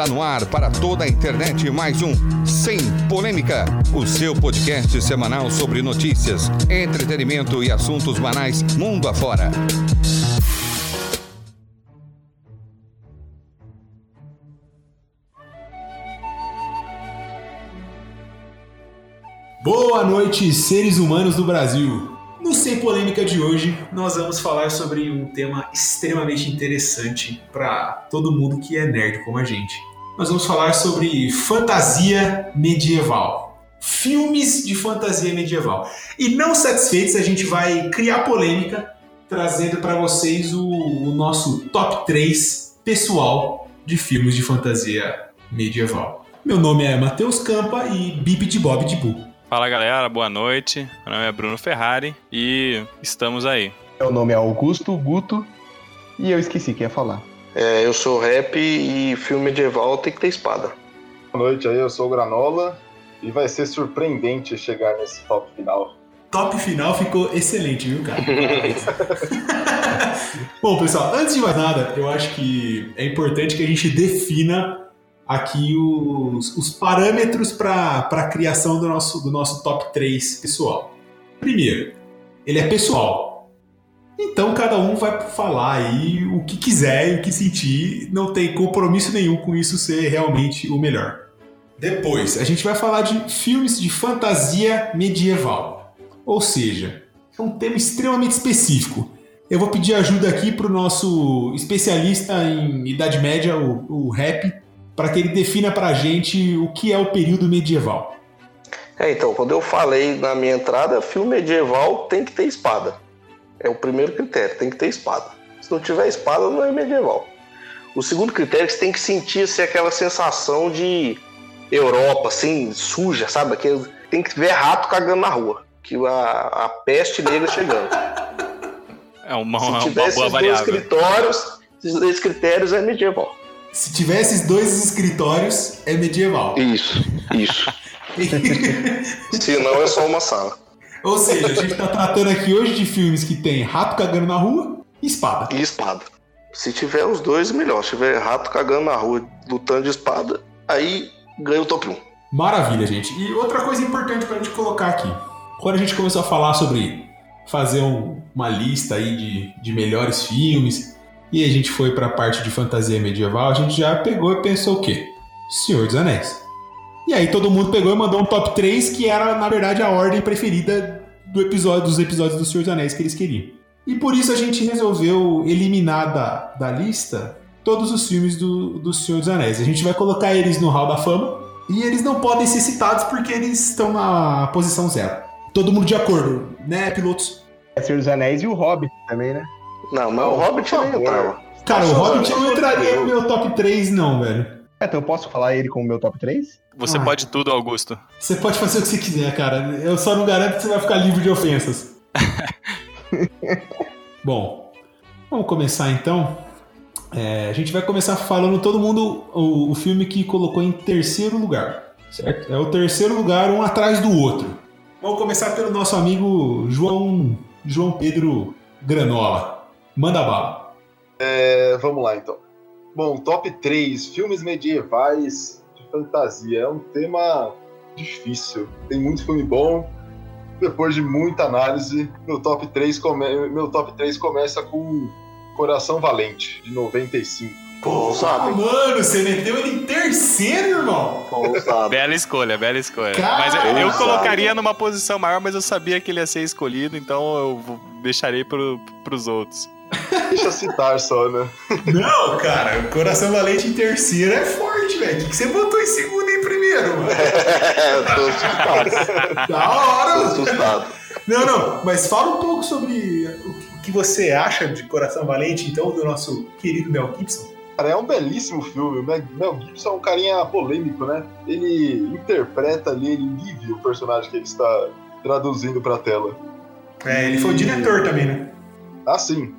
Está no ar para toda a internet mais um Sem Polêmica, o seu podcast semanal sobre notícias, entretenimento e assuntos banais mundo afora. Boa noite, seres humanos do Brasil. No Sem Polêmica de hoje, nós vamos falar sobre um tema extremamente interessante para todo mundo que é nerd como a gente. Nós vamos falar sobre fantasia medieval. Filmes de fantasia medieval. E não satisfeitos, a gente vai criar polêmica trazendo para vocês o, o nosso top 3 pessoal de filmes de fantasia medieval. Meu nome é Matheus Campa e Bip de Bob de Bu. Fala galera, boa noite. Meu nome é Bruno Ferrari e estamos aí. Meu nome é Augusto Guto e eu esqueci quem ia falar. É, eu sou rap e filme medieval tem que ter espada. Boa noite aí, eu sou o Granola e vai ser surpreendente chegar nesse top final. Top final ficou excelente, viu, cara? Bom, pessoal, antes de mais nada, eu acho que é importante que a gente defina aqui os, os parâmetros para a criação do nosso, do nosso top 3 pessoal. Primeiro, ele é pessoal. Então cada um vai falar aí o que quiser e o que sentir, não tem compromisso nenhum com isso ser realmente o melhor. Depois, a gente vai falar de filmes de fantasia medieval. Ou seja, é um tema extremamente específico. Eu vou pedir ajuda aqui para o nosso especialista em Idade Média, o, o Rap, para que ele defina para a gente o que é o período medieval. É, então, quando eu falei na minha entrada, filme medieval tem que ter espada. É o primeiro critério, tem que ter espada. Se não tiver espada, não é medieval. O segundo critério é que você tem que sentir assim, aquela sensação de Europa, assim, suja, sabe? Aquele, tem que ver rato cagando na rua. Que a, a peste negra chegando. É uma, Se uma tiver boa esses dois variável. critérios, esses dois critérios é medieval. Se tiver esses dois escritórios, é medieval. Isso, isso. Se não, é só uma sala. Ou seja, a gente está tratando aqui hoje de filmes que tem rato cagando na rua e espada. E espada. Se tiver os dois, melhor. Se tiver rato cagando na rua, lutando de espada, aí ganha o top 1. Maravilha, gente. E outra coisa importante para a gente colocar aqui. Quando a gente começou a falar sobre fazer um- uma lista aí de, de melhores filmes, e a gente foi para a parte de fantasia medieval, a gente já pegou e pensou o quê? Senhor dos Anéis. E aí todo mundo pegou e mandou um top 3 que era, na verdade, a ordem preferida do episódio, dos episódios do Senhor dos Anéis que eles queriam. E por isso a gente resolveu eliminar da, da lista todos os filmes do, do Senhor dos Anéis. A gente vai colocar eles no Hall da Fama e eles não podem ser citados porque eles estão na posição zero. Todo mundo de acordo, né, pilotos? É Senhor dos Anéis e o Hobbit também, né? Não, mas o Não, Hobbit favor. entrava. Cara, o Hobbit não entraria eu- no meu top 3, não, velho. É, Então eu posso falar ele como meu top 3? Você Ah. pode tudo, Augusto. Você pode fazer o que você quiser, cara. Eu só não garanto que você vai ficar livre de ofensas. Bom, vamos começar então. É, a gente vai começar falando todo mundo o, o filme que colocou em terceiro lugar, certo? É o terceiro lugar, um atrás do outro. Vamos começar pelo nosso amigo João João Pedro Granola. Manda bala. É, vamos lá então. Bom, top 3, filmes medievais de fantasia. É um tema difícil. Tem muito filme bom. Depois de muita análise, meu top 3, come... meu top 3 começa com Coração Valente, de 95. Pô, Ah, mano, você meteu ele em terceiro, irmão. Pô, ousado. Bela escolha, bela escolha. Cara, mas eu, eu colocaria numa posição maior, mas eu sabia que ele ia ser escolhido, então eu deixarei pro, pros outros. Deixa eu citar só, né? Não, cara, Coração Valente em terceiro é forte, velho. O que você botou em segundo e em primeiro, mano? É, tô assustado. Da Tô hora, mano. assustado. Não, não, mas fala um pouco sobre o que- você acha de Coração Valente, então, do nosso querido Mel Gibson. Cara, é um belíssimo filme. O Mel- Gibson é um carinha polêmico, né? Ele interpreta ali, ele vive o personagem que ele está traduzindo pra tela. É, ele foi o diretor também, né? Assim.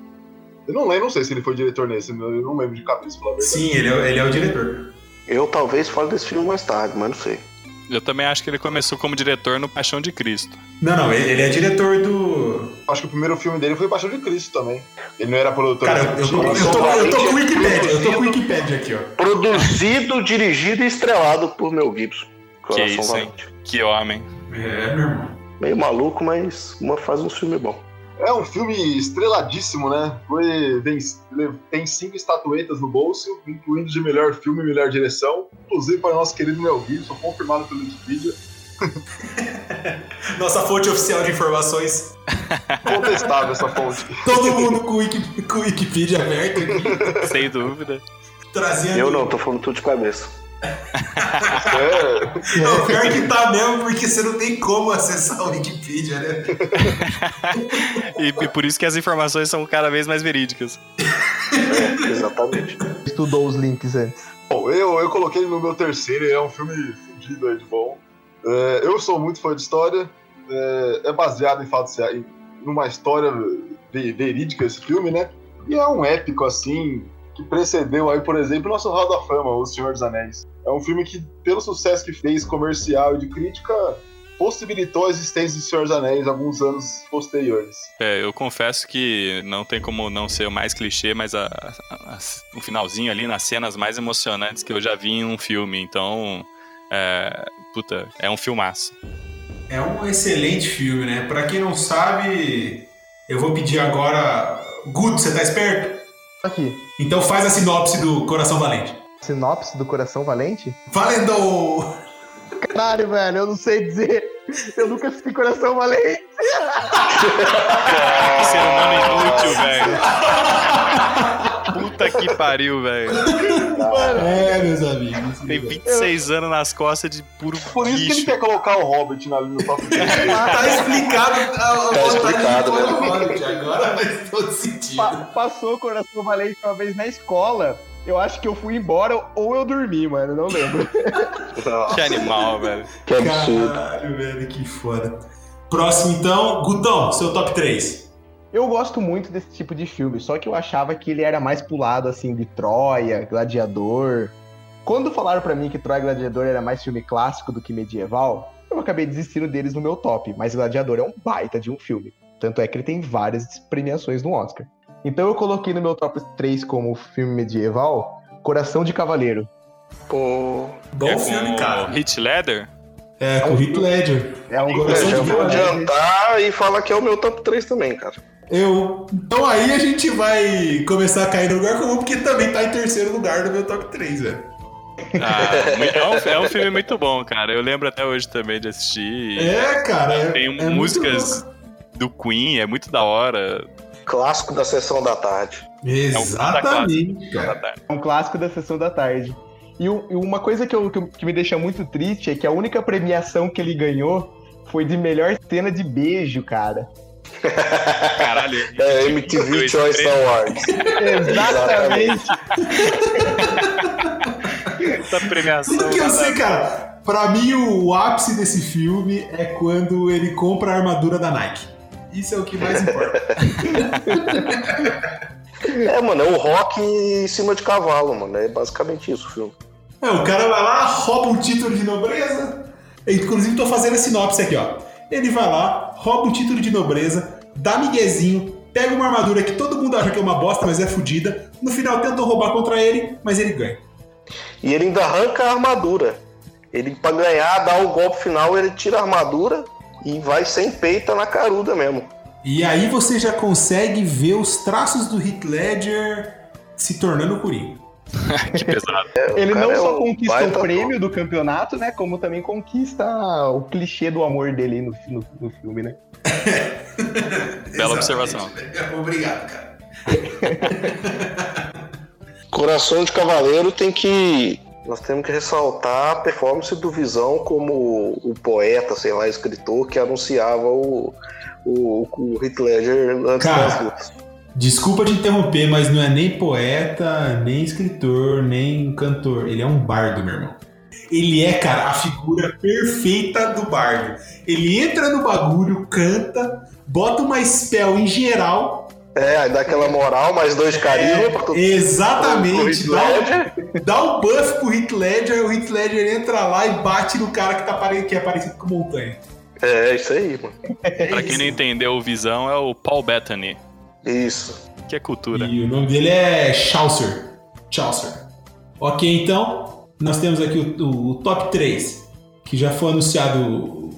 Eu não lembro, não sei se ele foi diretor nesse, eu não lembro de cabeça, pela verdade. Sim, ele é, ele é o diretor. Eu talvez fale desse filme mais tarde, mas não sei. Eu também acho que ele começou como diretor no Paixão de Cristo. Não, não, ele, ele é diretor do. Acho que o primeiro filme dele foi Paixão de Cristo também. Ele não era produtor Cara, eu, eu, executivo. eu, tô, eu tô com o Wikipedia, eu tô com o Wikipedia aqui, ó. Produzido, dirigido e estrelado por Mel Gibson. Que Coração isso, hein? Que homem. É, meu irmão. Meio maluco, mas uma faz um filme bom. É um filme estreladíssimo, né? Foi, tem, tem cinco estatuetas no bolso, incluindo de melhor filme e melhor direção. Inclusive para o nosso querido Mel Gibson, confirmado pelo Wikipedia. Nossa fonte oficial de informações. Contestável essa fonte. Todo mundo com o, Wiki, com o Wikipedia aberto aqui, Sem dúvida. trazendo. Eu não, tô falando tudo de cabeça. É, Não, pior que tá mesmo, porque você não tem como acessar o Wikipedia, né? E, e por isso que as informações são cada vez mais verídicas. É, exatamente. Estudou os links antes. bom, eu, eu coloquei no meu terceiro, é um filme fudido aí de bom. É, eu sou muito fã de história, é, é baseado em fatos reais, em numa história ve- verídica esse filme, né? E é um épico, assim, que precedeu aí, por exemplo, o nosso Hall da Fama, O Senhor dos Anéis. É um filme que, pelo sucesso que fez comercial e de crítica, possibilitou a existência de Senhor dos Anéis alguns anos posteriores. É, eu confesso que não tem como não ser o mais clichê, mas a, a- a- o finalzinho ali, nas cenas mais emocionantes que eu já vi em um filme. Então, é, puta, é um filmaço. É um excelente filme, né? Pra quem não sabe, eu vou pedir agora. Guto, você tá esperto? Aqui. Então faz a sinopse do Coração Valente. Sinopse do Coração Valente? Valendo! Caralho, velho, eu não sei dizer. Eu nunca assisti Coração Valente. Que ser humano inútil, velho. Puta que pariu, velho. É, meus amigos. Tem 26 anos nas costas de puro Por isso que ele bicho. quer colocar o Hobbit na linha do top 3. Tá explicado a, a Tá vontade explicado, do né? Hobbit. Agora faz todo sentido. Pa- passou Coração Valente uma vez na escola. Eu acho que eu fui embora ou eu dormi, mano. Não lembro. Que animal, velho. que absurdo. Caralho, velho, que foda. Próximo, então, Gutão, seu top 3. Eu gosto muito desse tipo de filme, só que eu achava que ele era mais pulado, assim, de Troia, Gladiador. Quando falaram pra mim que Troia e Gladiador era mais filme clássico do que medieval, eu acabei desistindo deles no meu top. Mas Gladiador é um baita de um filme. Tanto é que ele tem várias premiações no Oscar. Então eu coloquei no meu top 3 como filme medieval Coração de Cavaleiro. Pô, Bom é filme, cara. Heath Ledger? É, com o Heath Ledger. É um eu Coração vou Cavaleiro. adiantar e falar que é o meu top 3 também, cara. Eu. Então aí a gente vai começar a cair no lugar comum, porque também tá em terceiro lugar no meu top 3, velho. Ah, muito- é, um, é um filme muito bom, cara. Eu lembro até hoje também de assistir. É, cara. É, Tem é músicas do Queen, é muito da hora. Clássico da sessão da tarde. Exatamente, Da cara. tarde. É um clássico da sessão da tarde. E, e uma coisa que, eu- que me deixa muito triste é que a única premiação que ele ganhou foi de melhor cena de beijo, cara. Caralho. É MTV Choice. Awards. Exatamente. Essa premiação. Tudo que eu sei, cara. Pra mim, o ápice desse filme é quando ele compra a armadura da Nike. Isso é o que mais importa. É, mano, é o rock em cima de cavalo, mano. É basicamente isso o filme. É, o cara vai lá, rouba um título de nobreza. Inclusive, tô fazendo a sinopse aqui, ó. Ele vai lá, rouba um título de nobreza, dá miguezinho, pega uma armadura que todo mundo acha que é uma bosta, mas é fodida. No final tentam roubar contra ele, mas ele ganha. E ele ainda arranca a armadura. Ele, pra ganhar, dá o golpe final, ele tira a armadura e vai sem peita na caruda mesmo. E aí você já consegue ver os traços do Heath Ledger se tornando o Coringa. Que pesado. Ele cara não é só um conquista o prêmio do campeonato, né? Como também conquista o clichê do amor dele no, no- no filme, né? Bela observação. Obrigado, cara. Coração de Cavaleiro tem que. Nós temos que ressaltar a performance do Visão como o poeta, sei lá, escritor que anunciava o, o, o Heath Ledger antes Cara. das lutas. Desculpa te interromper, mas não é nem poeta, nem escritor, nem cantor. Ele é um bardo, meu irmão. Ele é, cara, a figura perfeita do bardo. Ele entra no bagulho, canta, bota uma spell em geral. É, aí dá aquela moral, mais dois carisma pra todo Exatamente. o Heath Ledger. Dá, dá um buff pro Heath Ledger, o Heath Ledger entra lá e bate no cara que, tá pare- que é parecido com montanha. É, isso aí, mano. É Pra quem isso. não entendeu o Visão, é o Paul Bettany. Isso. aqui é cultura. E o nome dele é Chaucer. Chaucer. Ok, então, nós temos aqui o, o, o top 3, que já foi anunciado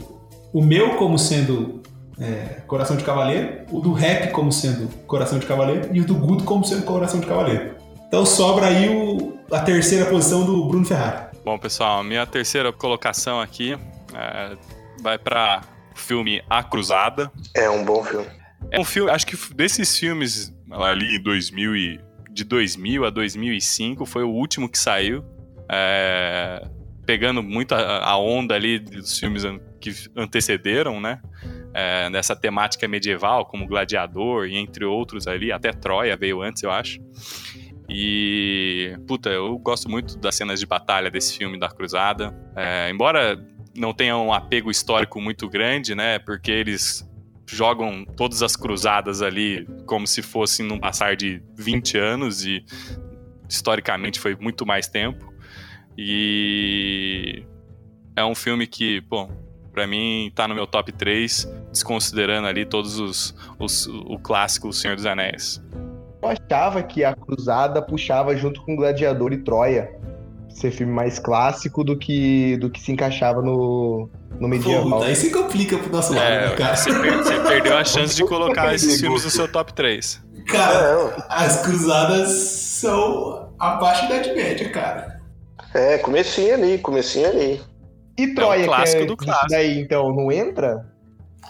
o meu como sendo é, Coração de Cavaleiro, o do Rap como sendo Coração de Cavaleiro e o do Guto como sendo Coração de Cavaleiro. Então sobra aí o, a terceira posição do Bruno Ferrari. Bom, pessoal, minha terceira colocação aqui é, vai para o filme A Cruzada. É um bom filme. É um filme, acho que desses filmes ali em 2000 e, de 2000 a 2005 foi o último que saiu. É, pegando muito a, a, onda ali dos filmes que antecederam, né? É, nessa temática medieval, como Gladiador e entre outros ali, até Troia veio antes, eu acho. E, puta, eu gosto muito das cenas de batalha desse filme da Cruzada. É, embora não tenha um apego histórico muito grande, né? Porque eles jogam todas as cruzadas ali como se fossem num passar de 20 anos e historicamente foi muito mais tempo. E é um filme que, bom, para mim tá no meu top 3, desconsiderando ali todos os, os o clássico O Senhor dos Anéis. Eu achava que a Cruzada puxava junto com Gladiador e Troia. Ser filme mais clássico do que, do que se encaixava no, no medieval. Puta, aí se complica pro nosso lado, é, né, cara? Você, per você perdeu a chance de colocar esses filmes no seu top 3. Cara, as cruzadas são abaixo da Idade Média, cara. É, comecinho ali, comecinho ali. E Troia, é clássico que é do clássico. daí, então, não entra?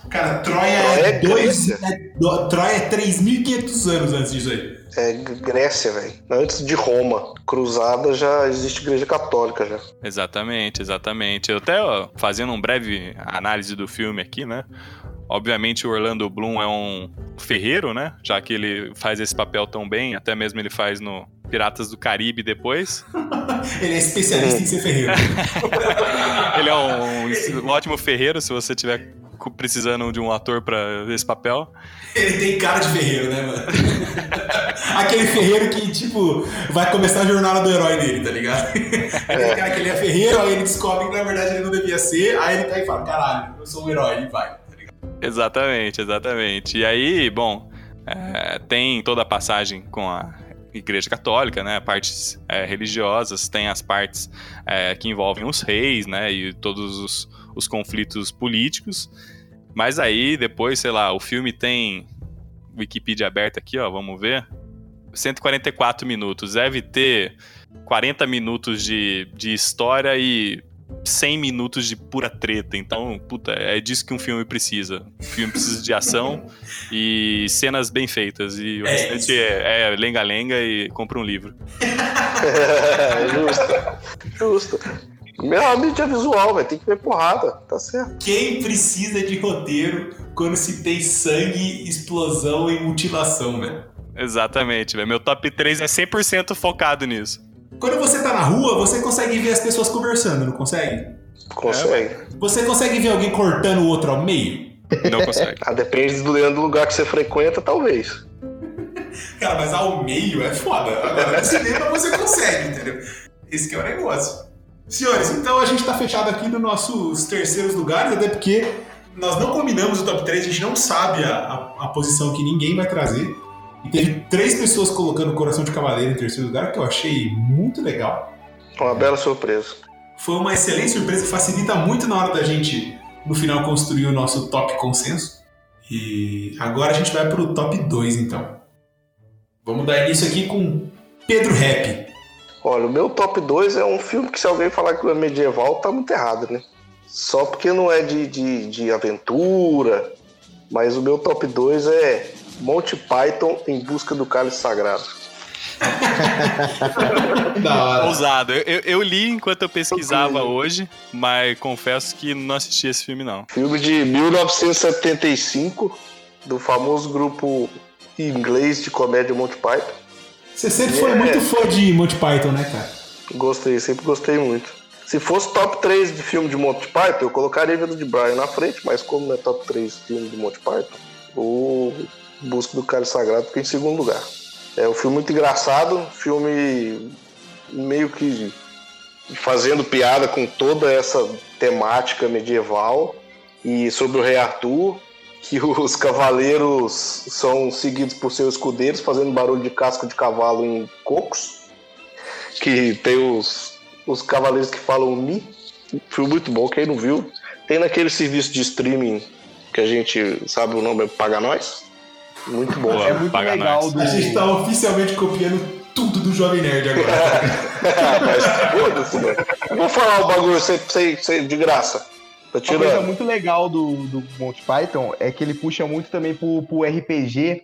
Cara, Troia Troia é é dois. É, do- Troia é 3.500 anos antes disso aí. É Grécia, velho. Antes de Roma. Cruzada já existe igreja católica já. Exatamente, exatamente. Eu até ó, fazendo um breve análise do filme aqui, né? Obviamente o Orlando Bloom é um ferreiro, né? Já que ele faz esse papel tão bem, até mesmo ele faz no Piratas do Caribe depois. Ele é especialista em ser ferreiro. Ele é um, um ótimo ferreiro, se você tiver precisando de um ator pra esse papel. Ele tem cara de ferreiro, né, mano? Aquele ferreiro que, tipo, vai começar a jornada do herói dele, tá ligado? Aquele cara que ele é ferreiro, aí ele descobre que na verdade ele não devia ser, aí ele tá e fala, caralho, eu sou um herói, e vai, tá ligado? Exatamente, exatamente. E aí, bom, é, tem toda a passagem com a Igreja Católica, né? Partes é, religiosas, tem as partes é, que envolvem os reis, né? E todos os, os conflitos políticos. Mas aí, depois, sei lá, o filme tem Wikipedia aberta aqui, ó, vamos ver. 144 minutos. Deve ter 40 minutos de, de história e 100 minutos de pura treta. Então, puta, é disso que um filme precisa. Um filme precisa de ação e cenas bem feitas. E o É restante isso. é é lenga-lenga e compra um livro. justo. Justo. Meu mídia visual, velho. Tem que ver porrada. Tá certo. Quem precisa de roteiro quando se tem sangue, explosão e mutilação, velho? Exatamente, velho. Meu top 3 é 100% focado nisso. Quando você tá na rua, você consegue ver as pessoas conversando, não consegue? Consegue. Você consegue ver alguém cortando o outro ao meio? Não consegue. Ah, depende do do lugar que você frequenta, talvez. Cara, mas ao meio é foda. Agora no cinema você consegue, entendeu? Esse que é o negócio. Senhores, então a gente tá fechado aqui nos nossos terceiros lugares, até porque nós não combinamos o top 3, a gente não sabe a, a, a posição que ninguém vai trazer. E teve três pessoas colocando Coração de Cavaleiro em terceiro lugar, que eu achei muito legal. Uma bela surpresa. Foi uma excelente surpresa, facilita muito na hora da gente, no final, construir o nosso top consenso. E agora a gente vai pro top 2, então. Vamos dar início aqui com Pedro Rap. Olha, o meu top 2 é um filme que se alguém falar que é medieval, tá muito errado, né? Só porque não é de, de, de aventura, mas o meu top 2 é Monty Python em busca do cálice sagrado. Da hora. Ousado. Eu, eu- li enquanto eu pesquisava hoje, mas confesso que não assisti esse filme, não. Filme de 1975, do famoso grupo inglês de comédia Monty Python. Você sempre foi É. muito fã de Monty Python, né, cara? Gostei, sempre gostei muito. Se fosse top 3 de filme de Monty Python, eu colocaria Vida de Brian na frente, mas como não é top 3 de filme de Monty Python, o Busca do Cálice Sagrado fica em segundo lugar. É um filme muito engraçado, filme meio que fazendo piada com toda essa temática medieval e sobre o rei Arthur. que os cavaleiros são seguidos por seus escudeiros fazendo barulho de casco de cavalo em cocos. Que tem os, os cavaleiros que falam mi. Filme muito bom, quem não viu. Tem naquele serviço de streaming que a gente sabe o nome, é Paga Nós. Muito bom. Boa. É muito legal do. A gente tá oficialmente copiando tudo do Jovem Nerd agora. Mas. Eu Vou falar o bagulho sem, sem, sem- de graça. Tá Uma coisa tirando. muito legal do, do Monty Python é que ele puxa muito também pro, pro RPG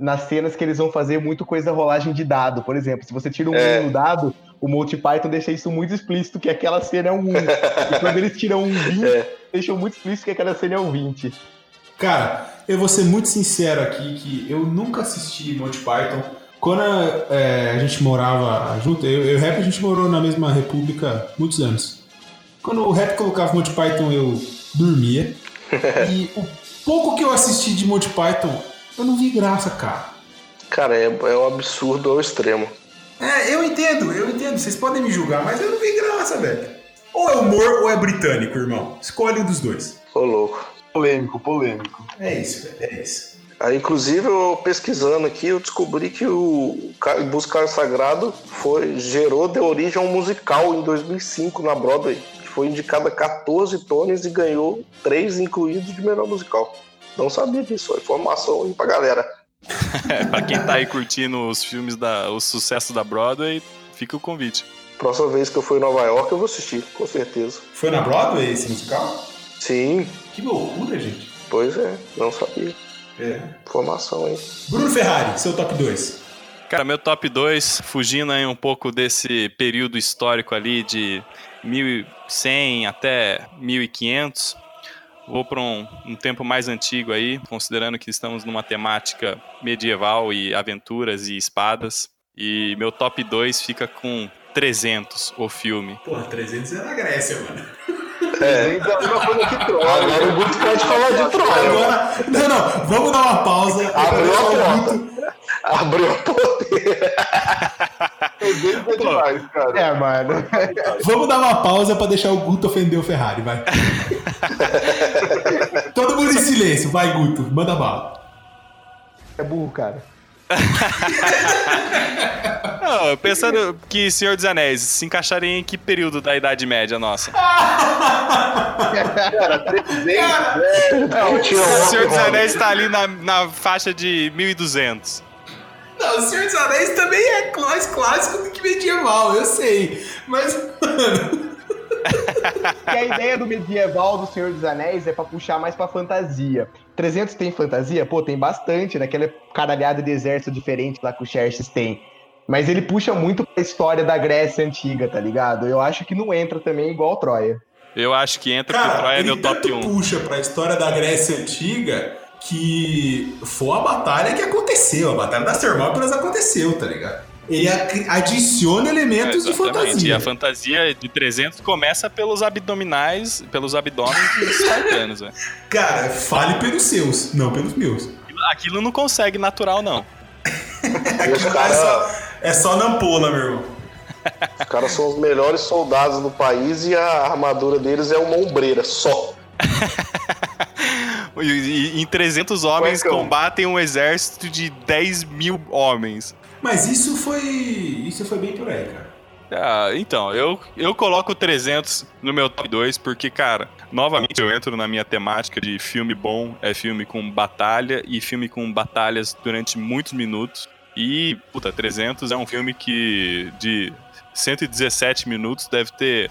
nas cenas que eles vão fazer muito coisa da rolagem de dado. Por exemplo, se você tira um É. 1 no dado, o Monty Python deixa isso muito explícito que aquela cena é um 1. e quando eles tiram um 20, É. deixam muito explícito que aquela cena é um 20. Cara, eu vou ser muito sincero aqui que eu nunca assisti Monty Python. Quando é, a gente morava junto, eu e o Rap a gente morou na mesma república muitos anos. Quando o Rap colocava Monty Python, eu dormia. e o pouco que eu assisti de Monty Python, eu não vi graça, cara. Cara, é, é um absurdo ao extremo. É, eu entendo, eu entendo. Vocês podem me julgar, mas eu não vi graça, velho. Ou é humor ou é britânico, irmão. Escolhe um dos dois. Ô, louco. Polêmico, polêmico. É isso, velho, é isso. Aí, inclusive, eu pesquisando aqui, eu descobri que o Ca- Buscar Sagrado foi, gerou, deu origem a um musical em 2005 na Broadway, que foi indicado a 14 Tonys e ganhou 3 incluídos de melhor musical. Não sabia disso, informação aí pra galera. Pra quem tá aí curtindo os filmes, da, os sucessos da Broadway, fica o convite. Próxima vez que eu for em Nova York, eu vou assistir, com certeza. Foi na Broadway esse musical? Sim, Que loucura, gente. pois é, não sabia. É. Informação aí. Bruno Ferrari, seu top 2. Cara, meu top 2, fugindo aí um pouco desse período histórico ali de 1100 até 1500, vou para um, um tempo mais antigo aí, considerando que estamos numa temática medieval e aventuras e espadas. E meu top 2 fica com 300, o filme. Porra, 300 é na Grécia, mano. É, é uma coisa que troca. agora o Guto pode falar de Troia. Agora, não, não, vamos dar uma pausa. Abriu a porta. Abriu a porta. É demais, cara. É, mano. Vamos dar uma pausa pra deixar o Guto ofender o Ferrari, vai. Todo mundo em silêncio, vai, Guto, manda bala. É burro, cara. Não, pensando que Senhor dos Anéis se encaixaria em que período da Idade Média nossa? Cara, 300, Não, Senhor dos Anéis tá ali na, na faixa de 1200. Não, o Senhor dos Anéis também é mais clássico do que medieval, eu sei. Mas, mano. E a ideia do medieval do Senhor dos Anéis é pra puxar mais pra fantasia. 300 tem fantasia? Pô, tem bastante, naquela caralhada de exército diferente lá que o Xerxes tem. Mas ele puxa muito pra história da Grécia antiga, tá ligado? Eu acho que não entra também igual Troia. Eu acho que entra porque Cara, Troia é ele meu top tanto 1. puxa pra história da Grécia Antiga que foi a batalha que aconteceu. A Batalha das Termópilas aconteceu, tá ligado? Ele adiciona elementos de É, Exatamente. E fantasia. a fantasia de 300 começa pelos abdominais, pelos abdômenes dos espartanos, velho. Cara, fale pelos seus, não pelos meus. Aquilo não consegue natural, não. É caras só, é só nampola, meu irmão. os caras são os melhores soldados do país e a armadura deles é uma ombreira só. E, e- em 300 homens Cuecão. combatem um exército de 10 mil homens. Mas isso foi. Isso foi bem por aí, cara. Ah, então, eu, eu coloco 300 no meu top 2 porque, cara, novamente eu entro na minha temática de filme bom, é filme com batalha e filme com batalhas durante muitos minutos. E, puta, 300 é um filme que de 117 minutos deve ter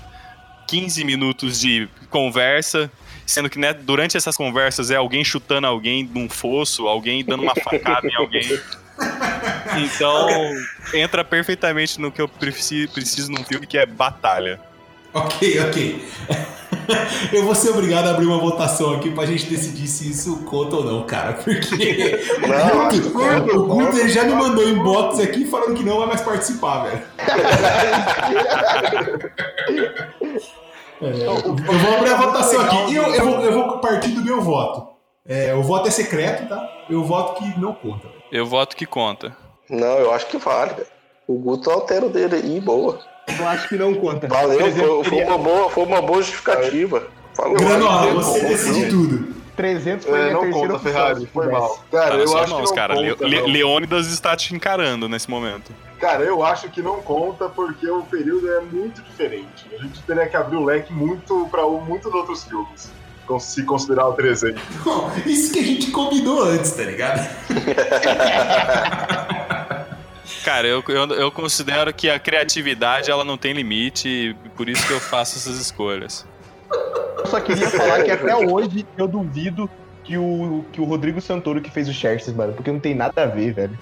15 minutos de conversa, sendo que né, durante essas conversas é alguém chutando alguém num fosso, alguém dando uma facada em alguém. Então, entra perfeitamente no que eu preciso, preciso num filme que é batalha. Ok, ok. Eu vou ser obrigado a abrir uma votação aqui pra gente decidir se isso conta ou não, cara. Porque Não, o Guto, o Guto ele já me mandou inbox aqui falando que não vai mais participar, velho. É, eu vou abrir a votação aqui. E eu, eu, vou, eu vou partir do meu voto. É, o voto é secreto, tá? Eu voto que não conta. Eu voto que conta. Não, eu acho que vale, velho. O Guto altera o dele aí, boa. Eu acho que não conta. Valeu, 300 foi, foi uma boa, foi uma boa justificativa. Falou. Granola, você decide tudo. 300 foi É, não terceira conta, Ferrari, foi mal. Cara, Tá eu suas acho mãos, que não cara. conta. Le- não. Leônidas está te encarando nesse momento. Cara, eu acho que não conta porque o período é muito diferente. A gente teria que abrir o leque muito para muitos outros filmes. Se considerar o 300. Bom, isso que a gente combinou antes, tá ligado? Cara, eu, eu, eu considero que a criatividade ela não tem limite e por isso que eu faço essas escolhas. Eu só queria falar que até hoje eu duvido que o, que o Rodrigo Santoro que fez o Xerxes, mano, porque não tem nada a ver, velho.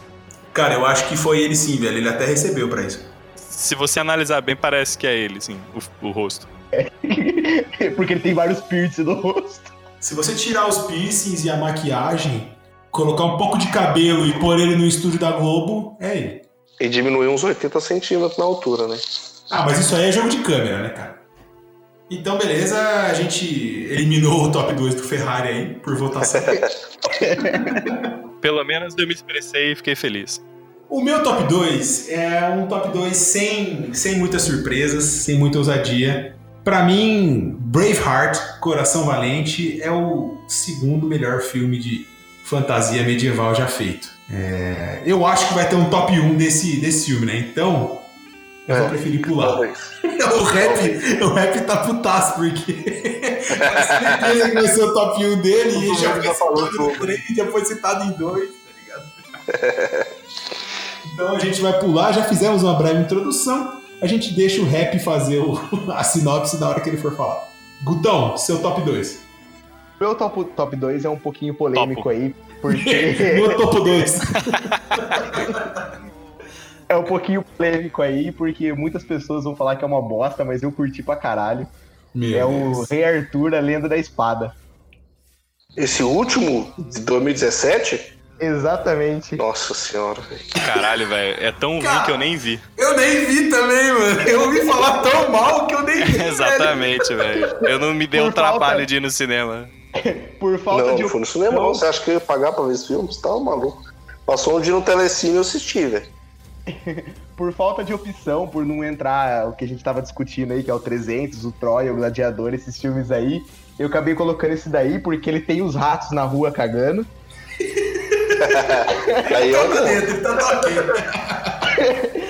Cara, eu acho que foi ele sim, velho. Ele até recebeu pra isso. Se você analisar bem, parece que é ele, sim, o, o rosto. porque ele tem vários piercings no rosto. Se você tirar os piercings e a maquiagem, colocar um pouco de cabelo e pôr ele no estúdio da Globo, é ele. E diminuiu uns 80 centímetros na altura, né? Ah, mas isso aí é jogo de câmera, né, cara? Então, beleza, a gente eliminou o top 2 do Ferrari aí, por votação. Pelo menos eu me expressei e fiquei feliz. o meu top 2 é um top 2 sem, sem muitas surpresas, sem muita ousadia. Pra mim, Braveheart, Coração Valente, é o segundo melhor filme de fantasia medieval já feito. É, eu acho que vai ter um top 1 desse, desse filme, né? Então, eu vou É, preferir pular. O rap, o rap tá putaço, porque com certeza que vai ser o top 1 dele e ele já foi citado tudo. 3, já foi citado em 2, tá ligado? Então a gente vai pular, já fizemos uma breve introdução, a gente deixa o rap fazer o- a sinopse na hora que ele for falar. Gutão, seu top 2. Meu top, top 2 é um pouquinho polêmico Topo. aí, porque Meu top 2. é um pouquinho polêmico aí, porque muitas pessoas vão falar que é uma bosta, mas eu curti pra caralho. Meu É o Deus. Rei Arthur, a Lenda da Espada. Esse último, de 2017? Exatamente. Nossa senhora, velho. Caralho, velho, é tão ruim que eu nem vi. Eu nem vi também, mano. Eu ouvi falar tão mal que eu nem vi. Exatamente, velho. Eu não me dei Por o trabalho falta- de ir no cinema. Por falta Não, de não foi no cinema, não. Você acha que eu ia pagar pra ver esse filme? Você tá maluco. Passou um dia no Telecine e eu assisti, velho. por falta de opção, por não entrar o que a gente tava discutindo aí, que é o 300, o Troia, o Gladiador, esses filmes aí, eu acabei colocando esse daí porque ele tem os ratos na rua cagando. Aí eu Tá dentro, tá.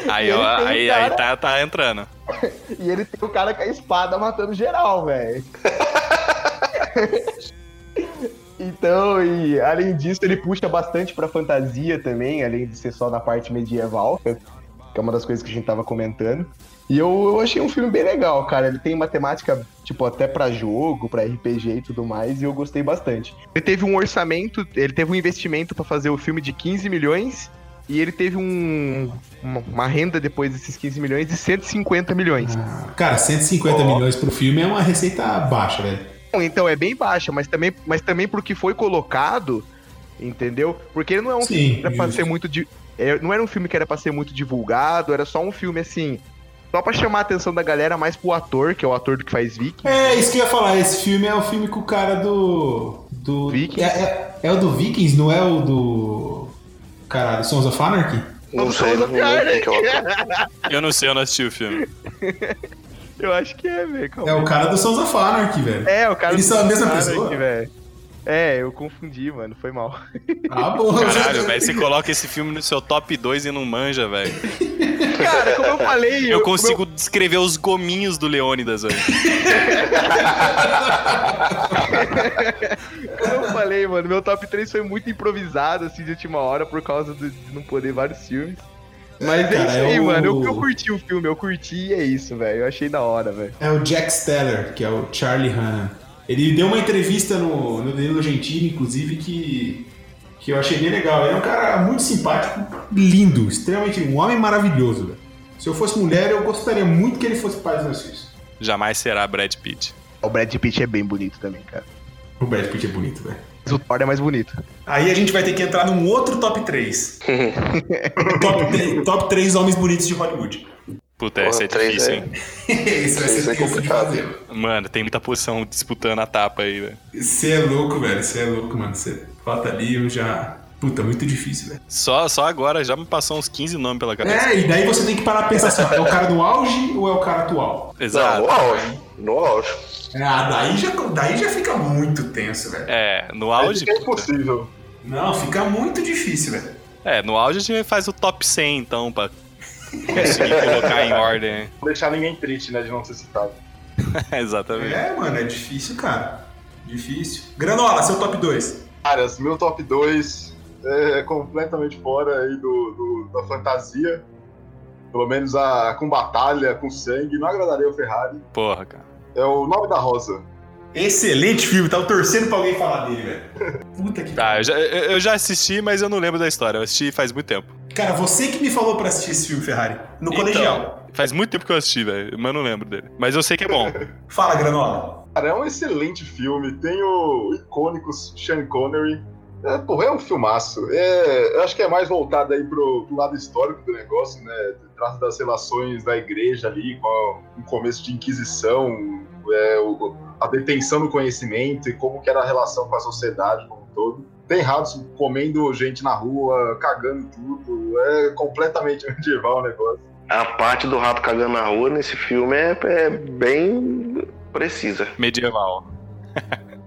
Aí, ó, aí, cara- aí tá, tá entrando. E ele tem o cara com a espada matando geral, velho. Então, e além disso, ele puxa bastante pra fantasia também, além de ser só na parte medieval, que é uma das coisas que a gente tava comentando. E eu, eu achei um filme bem legal, cara. Ele tem uma temática, tipo, até pra jogo, pra RPG e tudo mais, e eu gostei bastante. Ele teve um orçamento, ele teve um investimento pra fazer o filme de 15 milhões, e ele teve um, uma, uma renda depois desses 15 milhões de 150 milhões. Cara, 150 milhões pro filme é uma receita baixa, velho. Então é bem baixa, mas também, mas também porque foi colocado, entendeu? Porque não é um Sim, filme que pra justo. ser muito. É, não era um filme que era pra ser muito divulgado, era só um filme assim. Só pra chamar a atenção da galera mais pro ator, que é o ator do que faz Viking. É, isso que eu ia falar. Esse filme é o filme com o cara do. do Vikings? É, é- é o do Vikings, não é o do. Caralho, Sons of Anarchy? Não sei, não lembro quem que é o ator. Eu não sei, eu não assisti o filme. Eu acho que é, velho. É o cara do Sons of Anarchy, velho. É, o cara Eles do são a mesma cara pessoa? velho. É, eu confundi, mano. Foi mal. Ah, bom. Caralho, velho, você coloca esse filme no seu top 2 e não manja, velho. Cara, como eu falei, Eu consigo descrever os gominhos do Leônidas, velho. Como eu falei, mano, meu top 3 foi muito improvisado, assim, de última hora, por causa do- de não poder vários filmes. Mas é, cara, isso é aí, o- mano. Eu, eu curti o filme, eu curti e é isso, velho. Eu achei da hora, velho. É o Jack Steller, que é o Charlie Hanna. Ele deu uma entrevista no, no Danilo Gentili, inclusive, que, que eu achei bem legal. Ele é um cara muito simpático, lindo, extremamente um homem maravilhoso. velho. Se eu fosse mulher, eu gostaria muito que ele fosse pai dos meus filhos. Jamais será Brad Pitt. O Brad Pitt é bem bonito também, cara. O Brad Pitt é bonito, velho. Mas o Thor é mais bonito. Aí a gente vai ter que entrar num outro top 3. top, 3 top 3 homens bonitos de Hollywood. Puta, essa é Porra, difícil, é- hein? Esse vai Isso ser é tenso de complicado. fazer. Mano, tem muita posição disputando a tapa aí, velho. Você é louco, velho. Você é louco, mano. Você bota ali, eu já. Puta, muito difícil, velho. Só, só agora já me passou uns 15 nomes pela cabeça. É, e daí você tem que parar pra pensar assim, ó, é o cara do auge ou é o cara atual? Não, Exato. no auge. No auge. Ah, daí já, daí já fica muito tenso, velho. É, no auge. É puta. impossível. Não, fica muito difícil, velho. É, no auge a gente faz o top 100, então, pra conseguir colocar em ordem. Não deixar ninguém triste, né, de não ser citado. Exatamente. É, mano, é difícil, cara. Difícil. Granola, seu top 2. Caras, meu top 2 é completamente fora aí do, do- da fantasia. Pelo menos a, com batalha, com sangue. Não agradaria o Ferrari. Porra, cara. É o Nome da Rosa. Excelente filme, tava torcendo pra alguém falar dele, velho. Puta que Tá, eu já, eu já assisti, mas eu não lembro da história. Eu assisti faz muito tempo. Cara, você que me falou pra assistir esse filme, Ferrari. No Então, colegial. Faz muito tempo que eu assisti, velho, mas eu não lembro dele. Mas eu sei que é bom. Fala, Granola. Cara, é um excelente filme. Tem o icônico Sean Connery. É, porra, é um filmaço. É, eu acho que é mais voltado aí pro, pro lado histórico do negócio, né? Trata das relações da igreja ali com a- o começo de Inquisição, é, o- a detenção do conhecimento e como que era a relação com a sociedade como. Tem ratos comendo gente na rua, cagando tudo. É completamente medieval o negócio. A parte do rato cagando na rua nesse filme é, é bem precisa. Medieval.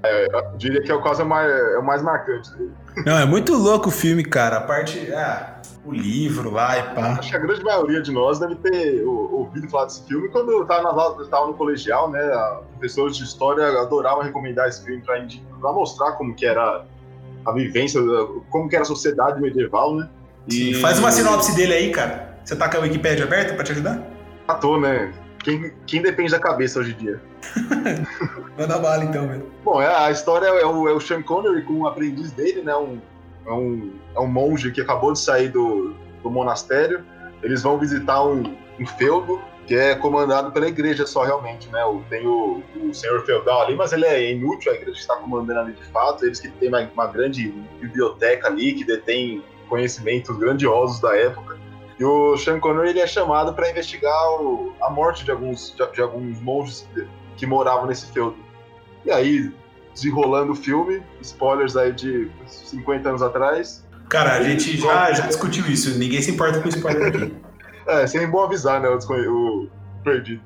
Eu diria que é o caso mais, é o mais marcante dele. Não, é muito louco o filme, cara. A parte. Ah, o livro lá e pá. Acho que a grande maioria de nós deve ter ou- ouvido falar desse filme quando eu tava, nas aulas, eu tava no colegial, né? a- Professores de história adoravam recomendar esse filme pra, pra mostrar como que era a vivência, como que era a sociedade medieval, né? Sim, faz uma sinopse dele aí, cara. Você tá com a Wikipédia aberta pra te ajudar? Ator, né? Quem, quem depende da cabeça hoje em dia? Manda bala então, velho. Bom, é- a história é o, é o Sean Connery com um aprendiz dele, né? Um, é, um, é um monge que acabou de sair do, do monastério. Eles vão visitar um, um feudo que é comandado pela igreja só realmente, né? Tem o, o senhor feudal ali, mas ele é inútil, a igreja está comandando ali de fato. Eles que têm uma, uma grande biblioteca ali, que detém conhecimentos grandiosos da época. E o Sean Connery ele é chamado para investigar o- a morte de alguns, de, de alguns monges que, que moravam nesse feudo. E aí, desenrolando o filme, spoilers aí de 50 anos atrás. Cara, a gente já, já discutiu isso. Ninguém se importa com spoiler aqui. É, sem bom avisar, né? O, o perdido.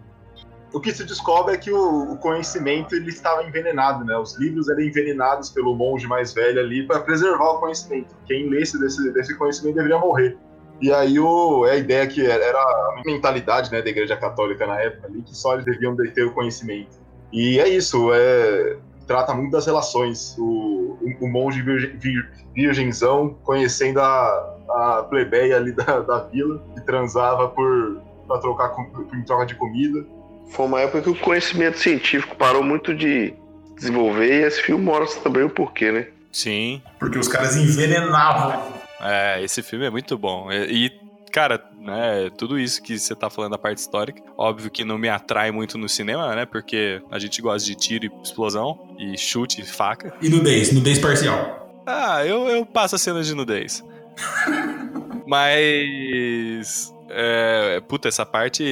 O que se descobre é que o, o conhecimento ele estava envenenado, né? Os livros eram envenenados pelo monge mais velho ali para preservar o conhecimento. Quem lesse desse, desse conhecimento deveria morrer. E aí o, é a ideia que era, era a mentalidade né, da Igreja Católica na época ali, que só eles deviam ter o conhecimento. E é isso, é, trata muito das relações. O, o, o monge virgem, vir- virgenzão conhecendo a, a plebeia ali da, da vila, que transava por para trocar com, em troca de comida. Foi uma época que o conhecimento científico parou muito de desenvolver e esse filme mostra também o porquê, né? Sim. Porque os caras envenenavam. É, esse filme é muito bom. E, e, cara, né, tudo isso que você tá falando da parte histórica, óbvio que não me atrai muito no cinema, né? Porque a gente gosta de tiro e explosão, e chute e faca. E nudez, nudez parcial. Ah, eu, eu passo a cena de nudez. Mas. É, puta, essa parte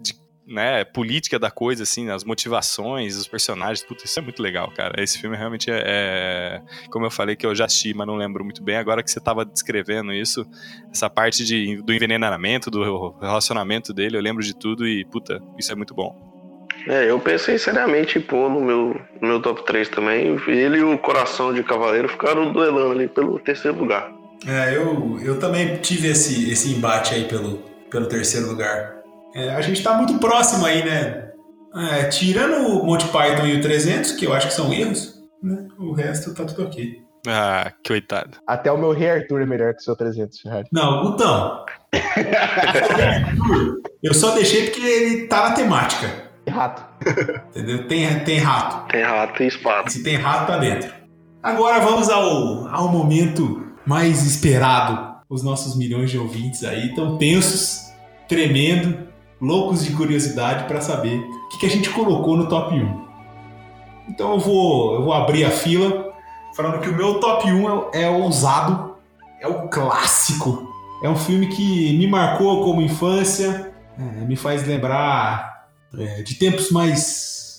de, né, política da coisa, assim, as motivações, os personagens, puta, isso é muito legal, cara. Esse filme realmente é, é- Como eu falei que eu já assisti, mas não lembro muito bem. Agora que você tava descrevendo isso, essa parte de, do envenenamento, do relacionamento dele, eu lembro de tudo e, puta, isso é muito bom. É, eu pensei seriamente em pôr no meu, no meu top 3 também. Ele e o Coração de Cavaleiro ficaram duelando ali pelo terceiro lugar. É, eu, eu também tive esse, esse embate aí pelo, pelo terceiro lugar. É, a gente tá muito próximo aí, né? É, tirando o Monty Python e o 300, que eu acho que são erros, né? O resto tá tudo ok. Ah, coitado. Até o meu Rei Arthur é melhor que o seu 300 Ferrari. Não, Gutão. eu só deixei porque ele tá na temática, Rato. entendeu? Tem, tem rato. Tem rato e espada. Se tem rato, tá dentro. Agora vamos ao, ao momento mais esperado. Os nossos milhões de ouvintes aí estão tensos, tremendo, loucos de curiosidade para saber o que, que a gente colocou no top 1. Então eu vou, eu vou abrir a fila falando que o meu top 1 é, é ousado, é o clássico. É um filme que me marcou como infância, é, me faz lembrar é, de tempos mais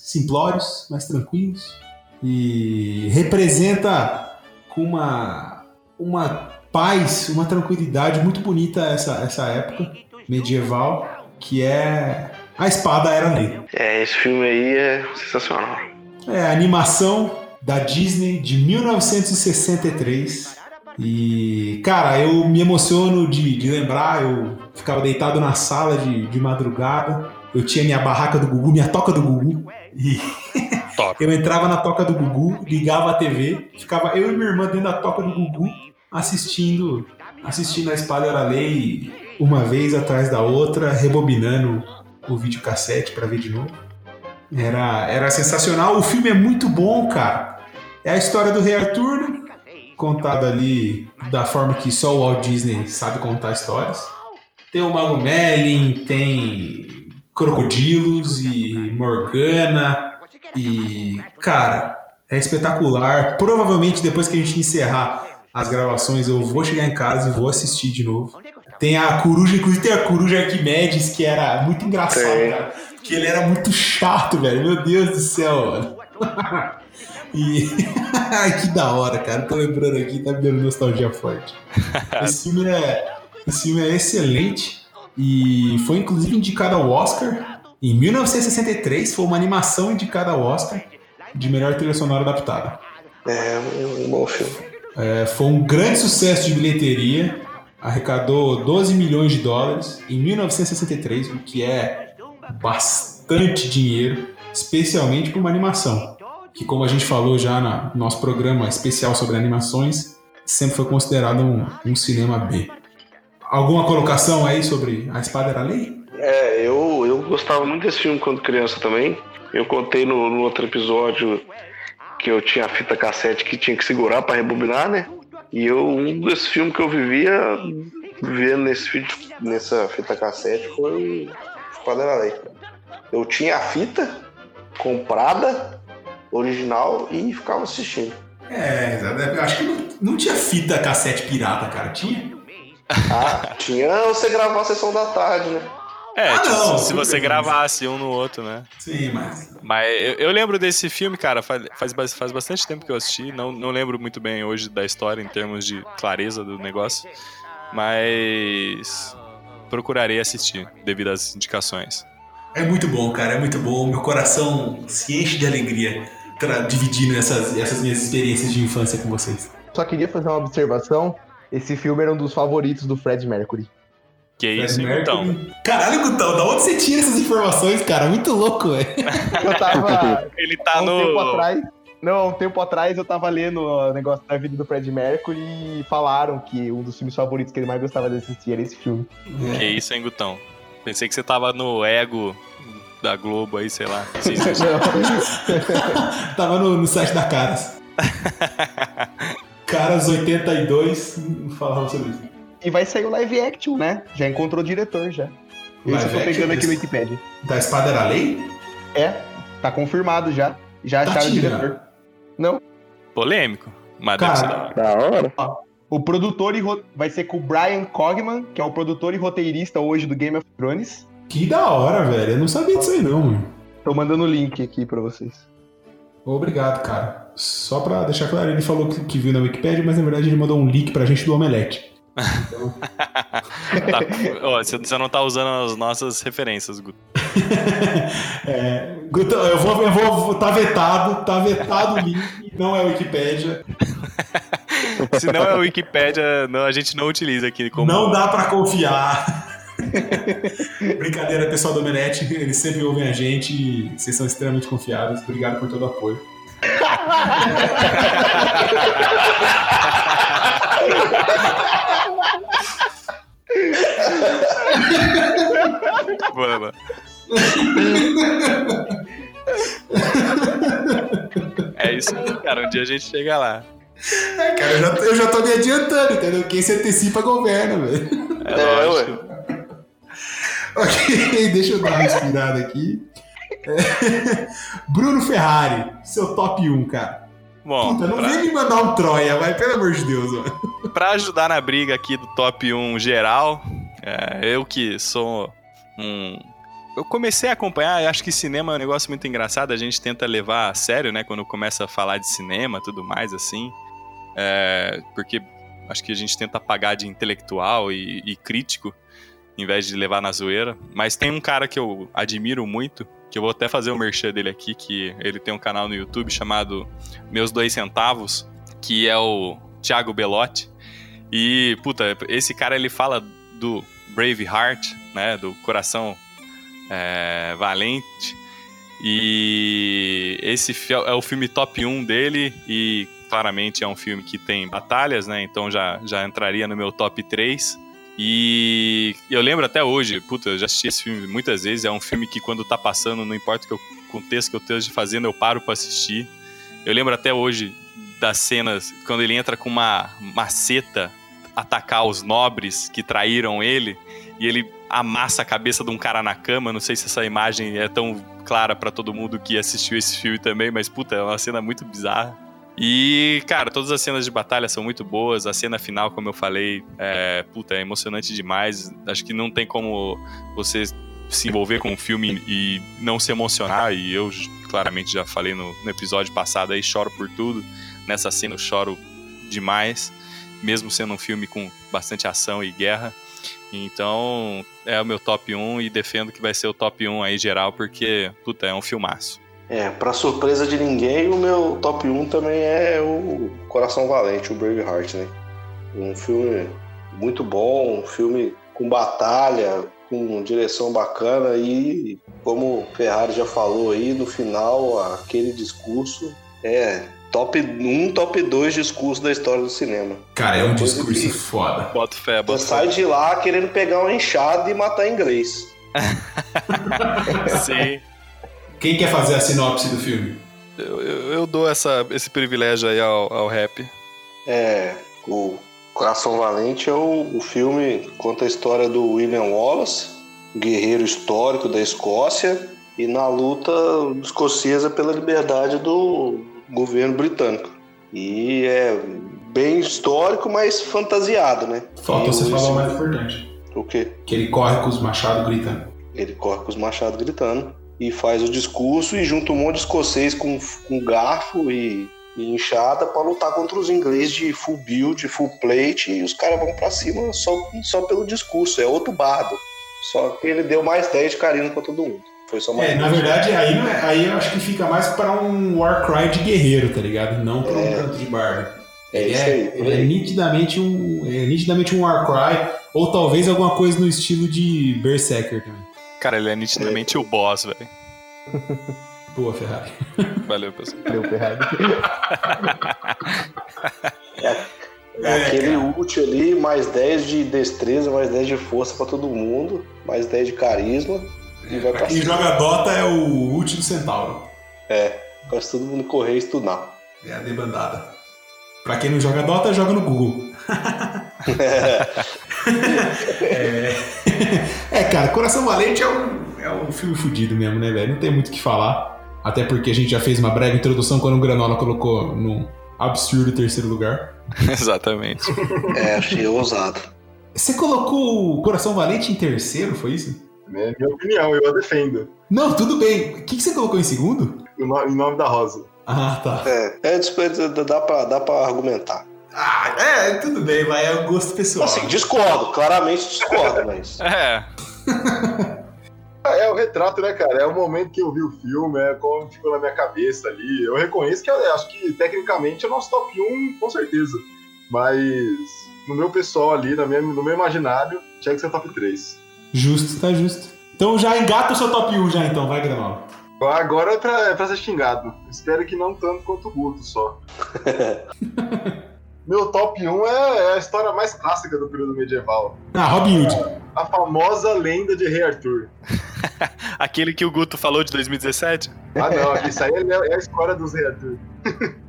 simplórios, mais tranquilos e representa com uma uma paz, uma tranquilidade muito bonita essa, essa época medieval, que é A Espada Era Lei. É, esse filme aí é sensacional. É a animação da Disney de 1963. E, cara, eu me emociono de, de lembrar, eu ficava deitado na sala de, de madrugada, eu tinha minha barraca do Gugu, minha toca do Gugu, e eu entrava na toca do Gugu, ligava a TV, ficava eu e minha irmã dentro da toca do Gugu, assistindo, assistindo a Espada Era Lei, uma vez atrás da outra, rebobinando o videocassete para ver de novo. Era, era sensacional. O filme é muito bom, cara. É a história do Rei Arthur, né? contada ali da forma que só o Walt Disney sabe contar histórias. Tem o Mago Merlin, tem crocodilos e Morgana e cara, é espetacular. Provavelmente depois que a gente encerrar as gravações, eu vou chegar em casa e vou assistir de novo. Tem a coruja, inclusive tem a coruja Arquimedes, que era muito engraçado, cara. Porque ele era muito chato, velho. Meu Deus do céu, mano. E. Ai, que da hora, cara. Tô lembrando aqui, tá me dando nostalgia forte. Esse filme é, esse filme é excelente e foi inclusive indicado ao Oscar. Em 1963 foi uma animação indicada ao Oscar de melhor trilha sonora adaptada. É um bom filme. É, foi um grande sucesso de bilheteria, arrecadou 12 milhões de dólares em 1963, o que é bastante dinheiro, especialmente para uma animação. Que, como a gente falou já no nosso programa especial sobre animações, sempre foi considerado um, um cinema B. Alguma colocação aí sobre A Espada Era Lei? É, eu, eu gostava muito desse filme quando criança também. Eu contei no, no outro episódio que eu tinha a fita cassete que tinha que segurar para rebobinar, né? E eu, um desses filmes que eu vivia vendo nesse, fi- nessa fita cassete foi Esquadra da Lei. Eu tinha a fita comprada, original, e ficava assistindo. É, eu acho que não, não tinha fita cassete pirata, cara. Tinha? Ah, tinha você gravar a sessão da tarde, né? É, Ah, tipo, não, se você bem. gravasse um no outro, né? Sim, mas. Mas eu, eu lembro desse filme, cara, faz, faz, faz bastante tempo que eu assisti. Não, não lembro muito bem hoje da história em termos de clareza do negócio. Mas procurarei assistir devido às indicações. É muito bom, cara, é muito bom. Meu coração se enche de alegria dividindo essas, essas minhas experiências de infância com vocês. Só queria fazer uma observação. Esse filme era um dos favoritos do Fred Mercury. Que isso, Fred então. Mercury. Caralho, Gutão, da onde você tira essas informações, cara? Muito louco, velho. Eu tava. Ele tá um tempo no. atrás. Não, há um tempo atrás eu tava lendo o negócio da vida do Fred Mercury e falaram que um dos filmes favoritos que ele mais gostava de assistir era esse filme. Que isso, hein, Gutão? Pensei que você tava no ego da Globo aí, sei lá. Sim, sim. Tava no, no site da Caras. Caras 82 falava sobre isso. E vai sair o live action, né? Já encontrou o diretor já. Eu tô action pegando aqui no Wikipedia. Da espada era lei? É, tá confirmado já. Já Tá acharam o tirando. diretor. Não. Polêmico. Mas deve ser da Cara, hora. Da hora. O produtor e ro- vai ser com o Brian Cogman, que é o produtor e roteirista hoje do Game of Thrones. que da hora, velho. Eu não sabia disso aí, não, mano. Tô mandando o link aqui pra vocês. Obrigado, cara. Só pra deixar claro, ele falou que, que viu na Wikipedia, mas na verdade ele mandou um link pra gente do Omelete. Tá, ó, você não tá usando as nossas referências, Guto. É, Gutão, eu vou, eu vou, tá vetado, tá vetado o link, não é Wikipedia. Se não é o Wikipédia, não, a gente não utiliza aqui como. Não dá pra confiar. Brincadeira, pessoal do Omelete, eles sempre ouvem a gente e vocês são extremamente confiáveis. Obrigado por todo o apoio. Vamos. É isso aí, cara. Um dia a gente chega lá. É, cara, eu já, eu já tô me adiantando, entendeu? Quem se antecipa governa, velho. É, É, lógico. Ok, deixa eu dar uma respirada aqui. É, Bruno Ferrari, seu top 1, cara. Bom, Puta, não pra, vem me mandar um Troia, vai, pelo amor de Deus, mano. pra ajudar na briga aqui do top 1 geral, é, eu que sou um. Eu comecei a acompanhar, acho que cinema é um negócio muito engraçado, a gente tenta levar a sério, né, quando começa a falar de cinema tudo mais, assim. É, porque acho que a gente tenta pagar de intelectual e, e crítico, em vez de levar na zoeira. Mas tem um cara que eu admiro muito, que eu vou até fazer o merchan dele aqui, que ele tem um canal no YouTube chamado Meus Dois Centavos, que é o Thiago Belotti. E, puta, esse cara ele fala do Brave Heart, né, do coração é, valente. E esse é o filme top 1 dele e claramente é um filme que tem batalhas, né? Então já, já entraria no meu top 3. E eu lembro até hoje, puta, eu já assisti esse filme muitas vezes. É um filme que quando tá passando, não importa o contexto que eu esteja fazendo, eu paro para assistir. Eu lembro até hoje das cenas quando ele entra com uma maceta atacar os nobres que traíram ele e ele amassa a cabeça de um cara na cama. Não sei se essa imagem é tão clara para todo mundo que assistiu esse filme também, mas puta, é uma cena muito bizarra. E, cara, todas as cenas de batalha são muito boas. A cena final, como eu falei, é, puta, é emocionante demais. Acho que não tem como você se envolver com o filme e não se emocionar. E eu, claramente, já falei no, no episódio passado aí, choro por tudo. Nessa cena eu choro demais, mesmo sendo um filme com bastante ação e guerra. Então, é o meu top 1 e defendo que vai ser o top 1 aí geral, porque, puta, é um filmaço. É, pra surpresa de ninguém, o meu top 1 também é o Coração Valente, o Braveheart, né? Um filme muito bom, um filme com batalha, com direção bacana e, como o Ferrari já falou aí, no final, aquele discurso é top 1, top 2 discurso da história do cinema. Cara, é um discurso que... foda. Bota fé, bota Você sai de lá querendo pegar uma enxada e matar inglês. Sim. Quem quer fazer a sinopse do filme? Eu, eu, eu dou essa, esse privilégio aí ao, ao rap. É, o Coração Valente é o, o filme conta a história do William Wallace, guerreiro histórico da Escócia, e na luta escocesa pela liberdade do governo britânico. E é bem histórico, mas fantasiado, né? Falta você falar o mais importante. O quê? Que ele corre com os machados gritando. Ele corre com os machados gritando e faz o discurso e junta um monte de escocês com, com garfo e, e enxada para lutar contra os ingleses de full build, full plate e os caras vão para cima só, só pelo discurso. É outro bardo. Só que ele deu mais 10 de carinho para todo mundo. Foi só mais É, na verdade, aí, é- aí eu acho que fica mais para um Warcry de guerreiro, tá ligado? Não para um É. canto de bardo. É isso é, aí, é aí. nitidamente um, é nitidamente um Warcry, ou talvez alguma coisa no estilo de Berserker também. Cara, ele é nitidamente o boss, velho. Boa, Ferrari. Valeu, pessoal. Deu Ferrari. É aquele ult ali, mais 10 de destreza, mais 10 de força pra todo mundo, mais 10 de carisma e vai pra Pra quem cima. joga Dota é o ult do Centauro. É, faz todo mundo correr e estudar. É a debandada. Pra quem não joga Dota, joga no Google. é... é, cara, Coração Valente é um, é um filme fudido mesmo, né, velho? Não tem muito o que falar. Até porque a gente já fez uma breve introdução quando o Granola colocou no absurdo terceiro lugar. Exatamente. É, achei ousado. Você colocou o Coração Valente em terceiro, foi isso? É minha opinião, eu a defendo. Não, tudo bem. O que, que você colocou em segundo? Em no- em nome da Rosa. Ah, tá. É, é dá pra, dá pra argumentar. Ah, é, tudo bem, vai, é o gosto pessoal. Assim, discordo, claramente discordo, mas. É, É o retrato, né, cara? É o momento que eu vi o filme, é como ficou na minha cabeça ali. Eu reconheço que eu acho que tecnicamente é o nosso top 1, com certeza. Mas no meu pessoal ali, na minha, no meu imaginário, tinha que ser top 3. Justo, tá justo. Então já engata o seu top 1 já então, vai, Granola. Agora é pra, é pra ser xingado. Espero que não tanto quanto o Guto só. meu top 1 é, é a história mais clássica do período medieval. Ah, Robin Hood. A famosa lenda de Rei Arthur. aquele que o Guto falou de 2017? Ah, não, isso aí é, é a história dos Rei Arthur.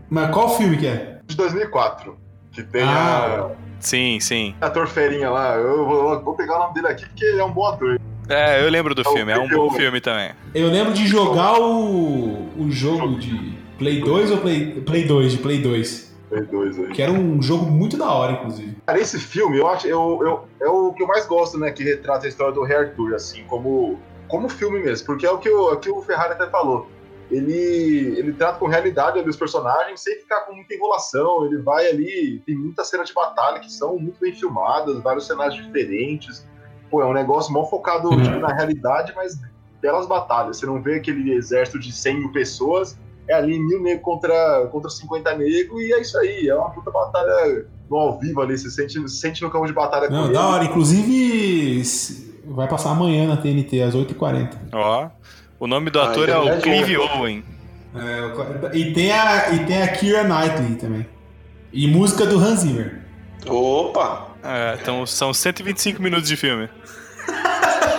Mas qual filme que é? De 2004. Que tem Ah. Sim, sim. a ator ferinha lá. Eu vou, vou pegar o nome dele aqui porque ele é um bom ator. É, eu lembro do É filme, é um bom filme. filme também. Eu lembro de jogar o, o jogo de Play 2 ou Play, Play 2, de Play 2. Tem dois aí. Que era um jogo muito da hora, inclusive. Cara, esse filme, eu acho, eu, eu, é o que eu mais gosto, né? Que retrata a história do Rei Arthur, assim, como, como filme mesmo. Porque é o que o, é o que o Ferrari até falou. ele, ele trata com realidade ali os personagens sem ficar com muita enrolação. Ele vai ali, tem muitas cenas de batalha que são muito bem filmadas, vários cenários diferentes. Pô, é um negócio mal focado tipo, na realidade, mas belas batalhas. Você não vê aquele exército de 100 mil pessoas, é ali mil negros contra, contra 50 negros, e é isso aí. É uma puta batalha no ao vivo ali, você sente, se sente no campo de batalha Não, com da ele. hora. Inclusive, vai passar amanhã na TNT, às 8h40. Ó. O nome do Ah, ator é então o é de Clive honra. Owen. É, e, tem a, e tem a Kira Knightley também. E música do Hans Zimmer. Opa! É, então são 125 minutos de filme.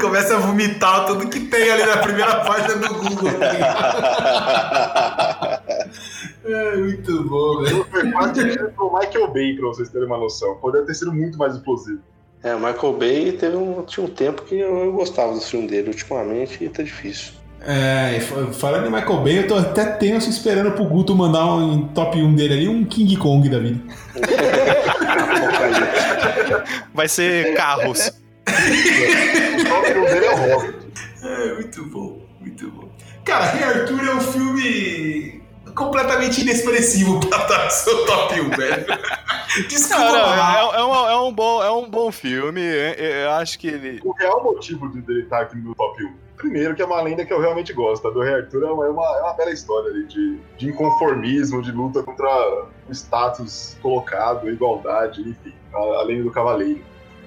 Começa a vomitar tudo que tem ali na primeira página do Google. é muito bom, velho. Foi quase pelo Michael Bay, pra vocês terem uma noção. Poderia ter sido muito mais explosivo. É, o Michael Bay teve um, tinha um tempo que eu, eu gostava do filme dele. Ultimamente tá difícil. É, e fa- falando em Michael Bay, eu tô até tenso esperando pro Guto mandar um em top 1 dele ali, um King Kong da vida. Vai ser carros. O dele é o Hobbit. É, muito bom, muito bom. Cara, Rei Arthur é um filme completamente inexpressivo pra estar no seu top 1, velho. Desculpa, Não, não, lá. é, é um, é, um bom, é um bom filme. Eu, eu acho que ele. O real motivo de dele estar aqui no top 1. Primeiro, que é uma lenda que eu realmente gosto. A do Rei Arthur é uma, é uma, é uma bela história ali de, de inconformismo, de luta contra o status colocado, igualdade, enfim, a- além do cavaleiro.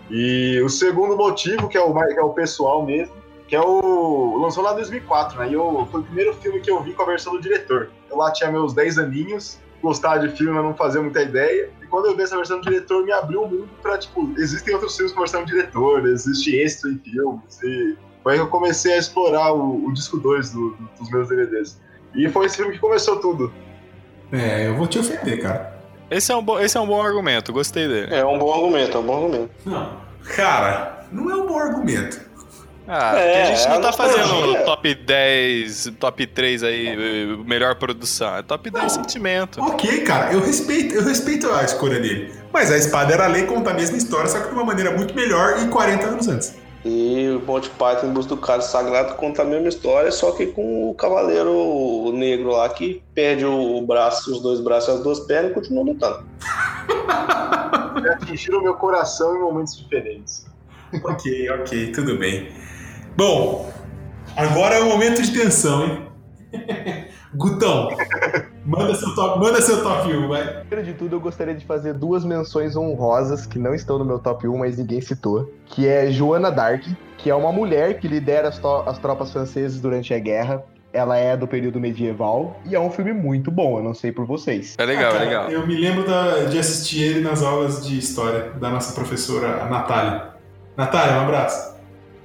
E o segundo motivo, que é o, que é o pessoal mesmo, que é o. lançou lá em 2004, né? E eu, foi o primeiro filme que eu vi com a versão do diretor. Eu lá tinha meus 10 aninhos, gostava de filme, mas não fazia muita ideia. E quando eu vi essa versão do diretor, me abriu o mundo pra, tipo, existem outros filmes com versão do diretor, existe extra em filmes. E foi aí que eu comecei a explorar o, o disco 2 do- do- dos meus DVDs. E foi esse filme que começou tudo. É, eu vou te ofender, cara. Esse é um bom, esse é um bom argumento, gostei dele. É um bom argumento, é um bom argumento. Não. Cara, não é um bom argumento. Ah, É, porque a gente é não tá nostalgia. fazendo top 10, top 3 aí, eh, melhor produção. É top 10 sentimento. Ok, cara, eu respeito, eu respeito a escolha dele. Mas a espada era lei conta a mesma história, só que de uma maneira muito melhor e 40 anos antes. E o Monty Python em busca do cálice sagrado conta a mesma história, só que com o cavaleiro negro lá que perde o braço, os dois braços e as duas pernas e continua lutando. E atingiram meu coração em momentos diferentes. Ok, ok, tudo bem. Bom, agora é o momento de tensão, hein? Gutão, manda seu top, manda seu top 1, vai. Primeiro de tudo, eu gostaria de fazer duas menções honrosas que não estão no meu top 1, mas ninguém citou. Que é Joana Dark, que é uma mulher que lidera as, as tropas francesas durante a guerra. Ela é do período medieval e é um filme muito bom, eu não sei por vocês. É legal, Ah, é cara, legal. Eu me lembro da- de assistir ele nas aulas de história da nossa professora, a Natália. Natália, um abraço.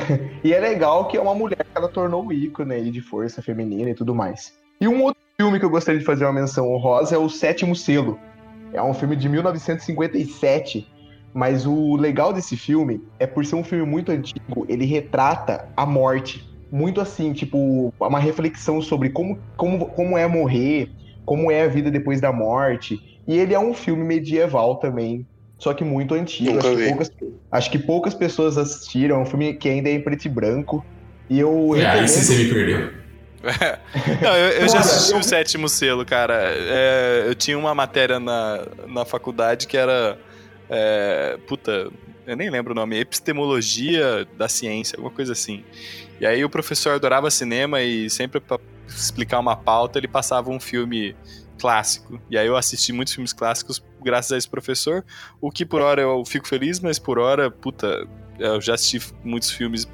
E é legal que é uma mulher que ela tornou o ícone aí de força feminina e tudo mais. E um outro filme que eu gostaria de fazer uma menção honrosa é O Sétimo Selo. É um filme de 1957, mas o legal desse filme é por ser um filme muito antigo, ele retrata a morte. Muito assim, tipo, uma reflexão sobre como, como, como é morrer, como é a vida depois da morte. E ele é um filme medieval também, só que muito antigo. Nunca Acho que, poucas, acho que poucas pessoas assistiram. É um filme que ainda é em preto e branco. E eu É, aí recomendo- você me perdeu. Não, eu, eu já assisti o sétimo selo, cara. É, eu tinha uma matéria na, na faculdade que era. é, puta, eu nem lembro o nome, epistemologia da ciência, alguma coisa assim. E aí o professor adorava cinema e sempre pra explicar uma pauta ele passava um filme clássico. E aí eu assisti muitos filmes clássicos graças a esse professor, o que por hora eu fico feliz, mas por hora, puta, eu já assisti muitos filmes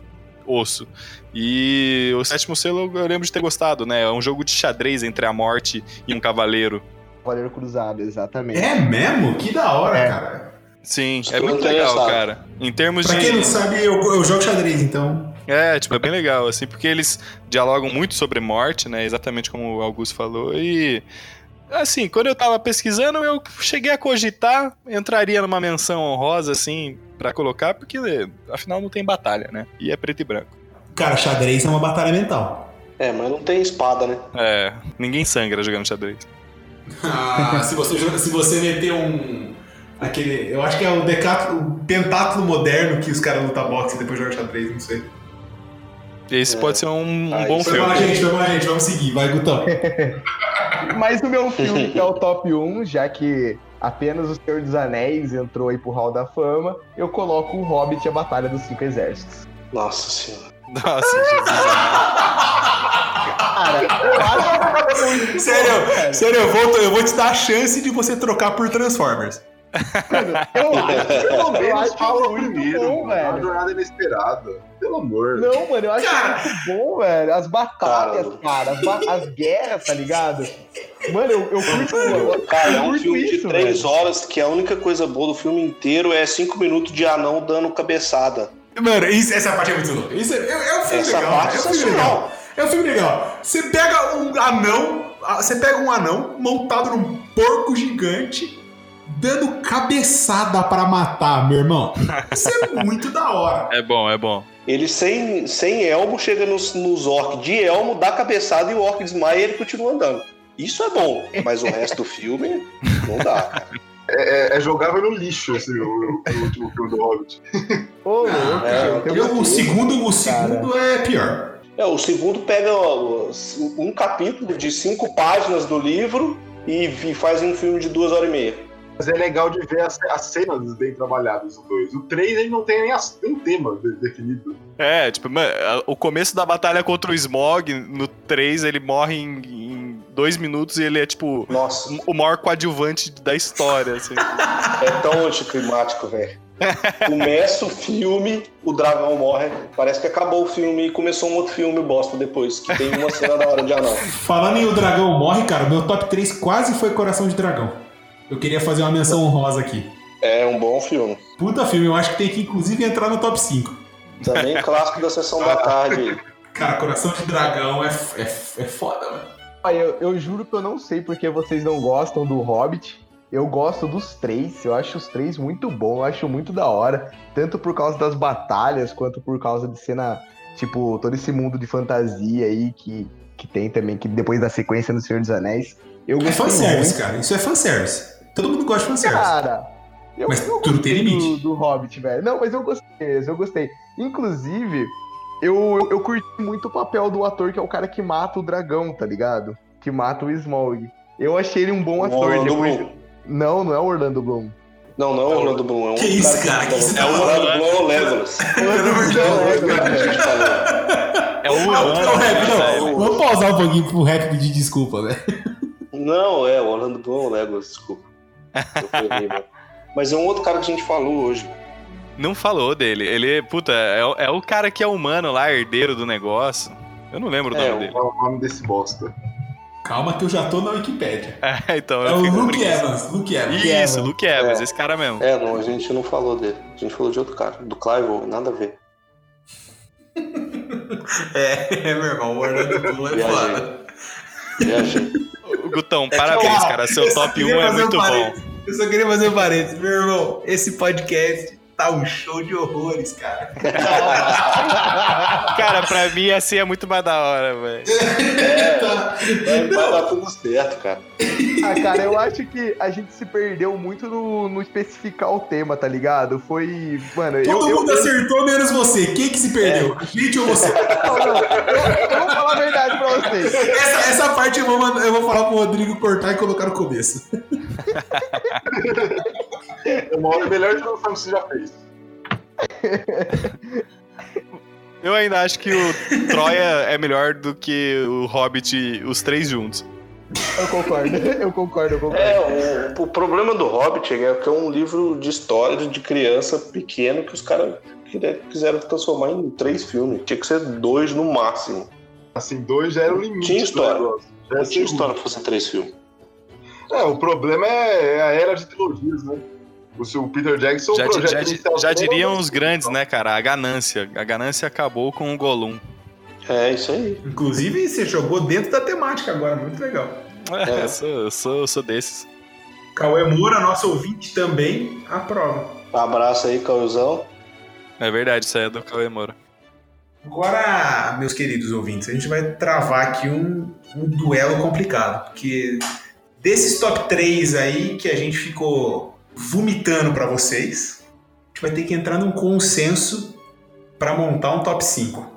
osso. E o sétimo selo eu lembro de ter gostado, né? É um jogo de xadrez entre a morte e um cavaleiro. Cavaleiro Cruzado, exatamente. É mesmo? Que da hora, É. cara. Sim, Estou é muito legal, cara. Em termos Pra de. quem não sabe, eu, eu jogo xadrez, então. É, tipo, é bem legal, assim, porque eles dialogam muito sobre morte, né? Exatamente como o Augusto falou. E. Assim, quando eu tava pesquisando, eu cheguei a cogitar, entraria numa menção honrosa, assim, pra colocar, porque afinal não tem batalha, né? E é preto e branco. Cara, xadrez é uma batalha mental. É, mas não tem espada, né? É, ninguém sangra jogando xadrez. Ah, se você se você meter um aquele, eu acho que é o decátulo, o pentátulo moderno que os caras lutam boxe e depois jogam xadrez, não sei. Esse pode ser um, um Ah, bom é filme. gente, vamos lá, gente, vamos seguir. Vai, Gutão. Mas o meu filme que é o top 1, já que apenas o Senhor dos Anéis entrou aí pro Hall da Fama, eu coloco o Hobbit e a Batalha dos Cinco Exércitos. Nossa senhora. Nossa, Jesus. Cara, eu acho muito Sério, sério, eu vou, eu vou te dar a chance de você trocar por Transformers. Eu acho, Pelo eu menos acho fala o primeiro. bom, mano. A velho. jornada inesperada. Pelo amor. Não, mano, eu acho Cara. muito bom, velho. As batalhas, Cara. cara, as, ba- as guerras, tá ligado? Mano, eu, eu curto. eu- Cara, é eu um curto filme de isso, três velho. horas que a única coisa boa do filme inteiro é cinco minutos de anão dando cabeçada. Mano, isso- essa parte é muito louca. Isso é, é, é um filme Essa legal. parte é é um filme legal. É um filme legal. Você pega um anão, você pega um anão montado num porco gigante, dando cabeçada pra matar, meu irmão. Isso é muito da hora. É bom, é bom. Ele sem, sem elmo chega nos, nos orcs de elmo, dá cabeçada e o orc desmaia e ele continua andando. Isso é bom, mas o resto do filme não dá. cara. É, é jogável no lixo esse, o, o último filme do Hobbit. Ô, louco, É, eu o segundo, o segundo é pior. É, o segundo pega ó, um capítulo de cinco páginas do livro e, e faz um filme de duas horas e meia. Mas é legal de ver as, as cenas bem trabalhadas, os dois. O 3 ele não tem nem, as, nem tema de- definido. É, tipo, mano, a- o começo da batalha contra o Smog, no 3, ele morre em, em dois minutos e ele é, tipo, Nossa, o maior coadjuvante da história, assim. é tão anticlimático, velho. Começa o filme, o dragão morre. Parece que acabou o filme e começou um outro filme bosta depois, que tem uma cena da hora de anão. Falando em O Dragão Morre, cara, meu top 3 quase foi Coração de Dragão. Eu queria fazer uma menção honrosa aqui. É um bom filme. Puta filme, eu acho que tem que inclusive entrar no top 5. Também clássico da sessão da tarde. Cara, Coração de Dragão é, é, é foda, mano. Olha, eu, eu juro que eu não sei porque vocês não gostam do Hobbit. Eu gosto dos três, eu acho os três muito bom, eu acho muito da hora. Tanto por causa das batalhas, quanto por causa de cena, tipo, todo esse mundo de fantasia aí que, que tem também, que depois da sequência do Senhor dos Anéis. Eu É fanservice, muito. cara. Isso é fanservice. Todo mundo gosta de fanservice. Cara, eu, Mas eu tudo tem limite. Do, do Hobbit, velho. Não, mas eu gostei eu gostei. Inclusive, eu, eu, eu curti muito o papel do ator que é o cara que mata o dragão, tá ligado? Que mata o Smaug. Eu achei ele um bom O ator. Orlando depois- Bloom. Não, não é o Orlando Bloom. Não, não é o Orlando Bloom, é um Que isso, cara? Que isso É o tá Orlando falando? Bloom, é o Legolas. É a gente falou. É o não. né? Vamos pausar um pouquinho pro rap pedir desculpa, né? Não, é o Orlando Bloom, é o Legolas, desculpa. Mas é um outro cara que a gente falou hoje. Não falou dele. Ele, puta, é, o- é o cara que é humano lá, herdeiro do negócio. Eu não lembro o É, nome o- dele. É o nome desse bosta? Calma que eu já tô na Wikipédia. É, então É o Luke. Evans. Luke Evans. Isso, Evans. Luke Evans, É. esse cara mesmo. É, não, a gente não falou dele. A gente falou de outro cara, do Clive, nada a ver. É, meu irmão, o Orlando Bloom é foda. Viajei. Gutão, parabéns, cara. Seu eu só top 1 queria é fazer um muito bom. Eu só queria fazer um parênteses. Meu irmão, esse podcast tá um show de horrores, cara. Cara, pra mim assim é muito mais da hora, velho. Vai, vai dar tudo certo, cara. Ah, cara, eu acho que a gente se perdeu muito no, no especificar o tema, tá ligado? Foi. Mano, eu. Todo eu, mundo eu, acertou, menos você. Quem que se perdeu? A gente ou você? não, não, eu, eu vou falar a verdade pra vocês. Essa, essa parte eu vou, eu vou falar pro Rodrigo cortar e colocar no começo. É uma hora melhor introdução que você já fez. Eu ainda acho que o Troia é melhor do que o Hobbit, os três juntos. Eu concordo, eu concordo, eu concordo. É, o, o problema do Hobbit é que é um livro de história de criança pequeno que os caras quiseram transformar em três filmes. Tinha que ser dois no máximo. Assim, dois já era o limite. Tinha história. Não tinha seguro. história pra fazer três filmes. É, o problema é a era de trilogias, né? O seu Peter Jackson, Já, o projeto já, inicial já diriam era- os grandes, né, cara? A ganância. A ganância acabou com o Gollum. É, isso aí. Inclusive, você jogou dentro da temática agora, muito legal. É, É. eu sou, eu sou, eu sou desses. Cauê Moura, nosso ouvinte também, aprova. Um abraço aí, Cauizão. É verdade, isso aí é do Cauê Moura. Agora, meus queridos ouvintes, a gente vai travar aqui um, um duelo complicado, porque desses top 3 aí que a gente ficou vomitando pra vocês, a gente vai ter que entrar num consenso pra montar um top 5.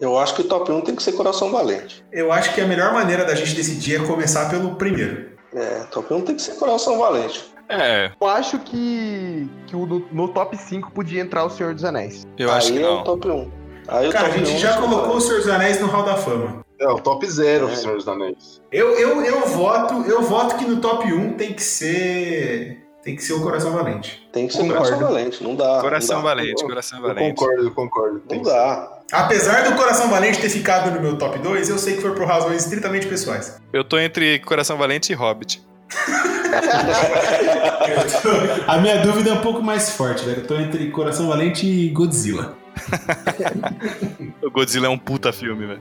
Eu acho que o top 1 tem que ser Coração Valente. Eu acho que a melhor maneira da gente decidir é começar pelo primeiro. É, top 1 tem que ser Coração Valente. É, Eu acho que, que o no, no top 5 podia entrar o Senhor dos Anéis. eu Aí acho que é o top 1. Aí o Cara, a gente 1 já colocou o Senhor dos Anéis no Hall da Fama. É, o top zero, É. Senhor dos Anéis. Eu, eu, eu voto, eu voto que no top 1 tem que ser. Tem que ser o Coração Valente. Tem que ser Concordo. Coração Valente, não dá. Coração não dá. valente, coração Eu valente. concordo, eu concordo. Não dá. Apesar do Coração Valente ter ficado no meu top 2, eu sei que foi por razões estritamente pessoais. Eu tô entre Coração Valente e Hobbit. A minha dúvida é um pouco mais forte, velho. Eu tô entre Coração Valente e Godzilla. O Godzilla é um puta filme, velho.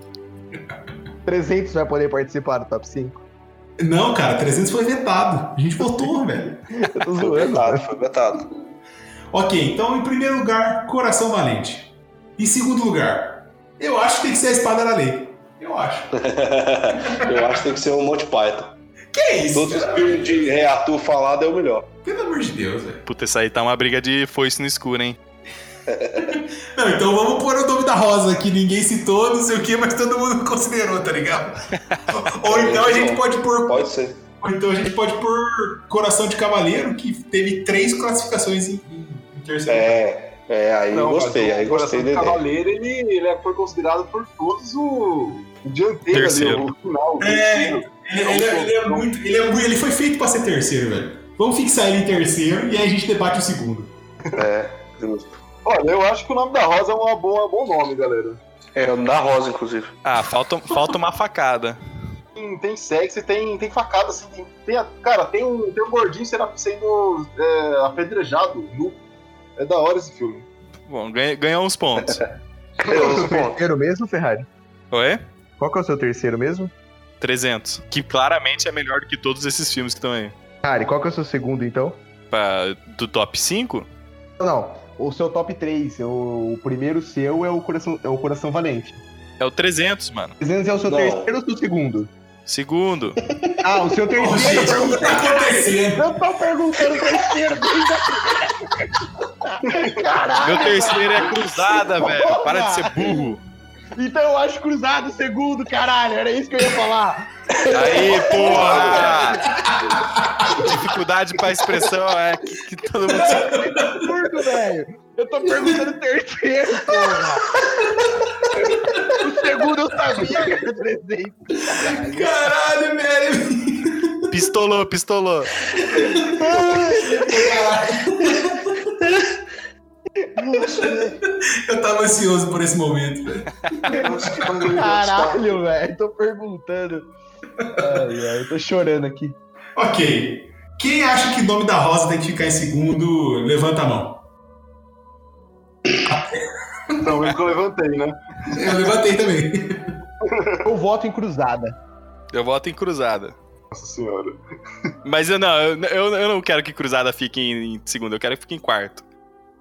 300 vai poder participar do top 5. Não, cara, 300 foi vetado. A gente votou, velho. Foi vetado, foi vetado. Ok, então em primeiro lugar, Coração Valente. Em segundo lugar, eu acho que tem que ser a Espada da Lei. Eu acho. Eu acho que tem que ser o Monty Python. Que é isso? Todos os cara? filmes de Rei Arthur falado é o melhor. Pelo amor de Deus, velho. Puta, essa aí tá uma briga de foice no escuro, hein? Não, então vamos pôr o nome da Rosa que ninguém citou, não sei o que, mas todo mundo considerou, tá ligado? Ou então a gente pode pôr. Pode ser. Ou então a gente pode pôr Coração de Cavaleiro, que teve três classificações em, em- terceiro. É, é aí Não, gostei, o aí gostei do ideia. Cavaleiro, ele, ele foi considerado por todos o, o dianteiro Terceiro. ali, o final. o É, terceiro. Ele, ele é, ele é muito. Ele, é ele foi feito pra ser terceiro, velho. Vamos fixar ele em terceiro e aí a gente debate o segundo. É, justo. Olha, eu acho que o nome da Rosa é uma boa, bom nome, galera. É, o da Rosa, inclusive. Ah, falta, falta uma facada. Tem, tem sexo e tem, tem facada, assim. Tem, tem a- cara, tem um, tem um gordinho será sendo é, apedrejado nu. É da hora esse filme. Bom, ganha- ganhou uns pontos. Qual que é o seu terceiro mesmo, Ferrari? Oi? Qual que é o seu terceiro mesmo? 300. Que claramente é melhor do que todos esses filmes que estão aí. Ferrari, qual que é o seu segundo, então? Pra, do top 5? Não, o seu top 3. O, o primeiro seu é o Coração, é o Coração Valente. É o 300, mano. 300 é o seu Não. terceiro ou o seu segundo? Segundo. Ah, o seu terceiro. gente, o que tá acontecendo? Eu tô perguntando o terceiro. Caralho. Meu terceiro é cruzada, velho. Para de ser burro. Então eu acho cruzado o segundo, caralho. Era isso que eu ia falar. Aí, porra! Dificuldade pra expressão é que, que todo mundo. Absurdo, velho. Eu tô perguntando o terceiro, porra. O segundo eu sabia que era 300. Caralho, velho. Pistolou, pistolou. Eu tava ansioso por esse momento. Caralho, velho. Tô perguntando. Ai, ai, eu tô chorando aqui. Ok. Quem acha que o nome da Rosa tem que ficar em segundo, levanta a mão. Então, eu levantei, né? Eu levantei também. Eu voto em cruzada. Eu voto em cruzada. Nossa senhora. Mas eu não, eu, eu, eu não quero que cruzada fique em, em segundo, eu quero que fique em quarto.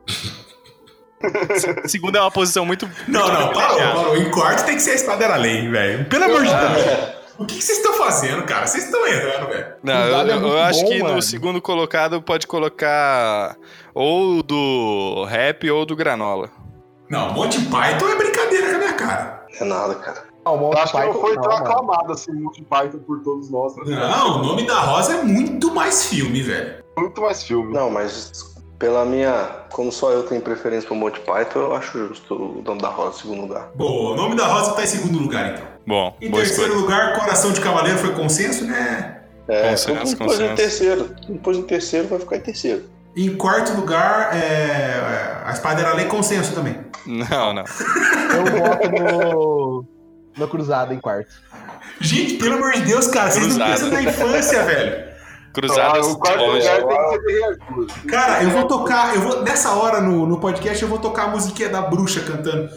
Se- Segundo é uma posição muito. Não, não, parou, parou. Em quarto tem que ser a espada era lei, velho. Pelo amor de Deus. O que que vocês estão fazendo, cara? Vocês estão errando, velho. Não, eu, é eu- acho bom, que no mano. segundo colocado pode colocar ou do rap ou do granola. Não, Monty Python é brincadeira com a minha cara. É nada, cara. Não, Monty acho que não Python foi tão aclamado assim, Monty Python por todos nós. Né? Não, o nome da Rosa é muito mais filme, velho. Muito mais filme. Não, mas pela minha. Como só eu tenho preferência pro Monty Python, eu acho justo o nome da Rosa em segundo lugar. Boa, o nome da Rosa tá em segundo lugar, então. Bom, Em boa terceiro escolha. lugar, Coração de Cavaleiro foi consenso, né? É, Consenso, depois consenso. em terceiro. Depois em terceiro vai ficar em terceiro. Em quarto lugar, é... a espada era lei consenso também. Não, não. Eu voto no. No cruzada em quarto. Gente, pelo amor de Deus, cara, vocês não Cruzado. pensam na infância, velho. Cruzadas Ah, de longe. Cara, eu vou tocar, eu vou, nessa hora no, no podcast, eu vou tocar a musiquinha da bruxa cantando.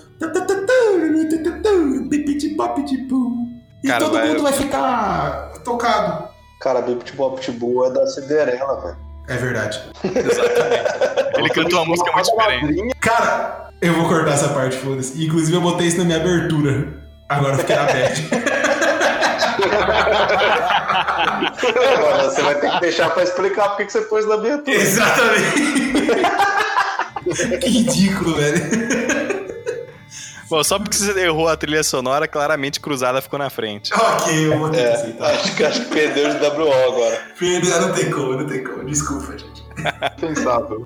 E Cara, todo vai- mundo vai ficar tocado. Cara, Bip Bop Pitbull é da Cinderela, velho. É verdade. Ele cantou uma música muito diferente. Cara, eu vou cortar essa parte, foda-se. Inclusive, eu botei isso na minha abertura. Agora eu fiquei na bad. Agora você vai ter que deixar pra explicar por que você pôs na abertura. Exatamente. que ridículo, velho. Bom, só porque você errou a trilha sonora, claramente Cruzada ficou na frente. Ok, eu vou ter que É, aceitar. acho, que, acho que perdeu de WO agora. Perdeu, não tem como, não tem como. Desculpa, gente. Pensável.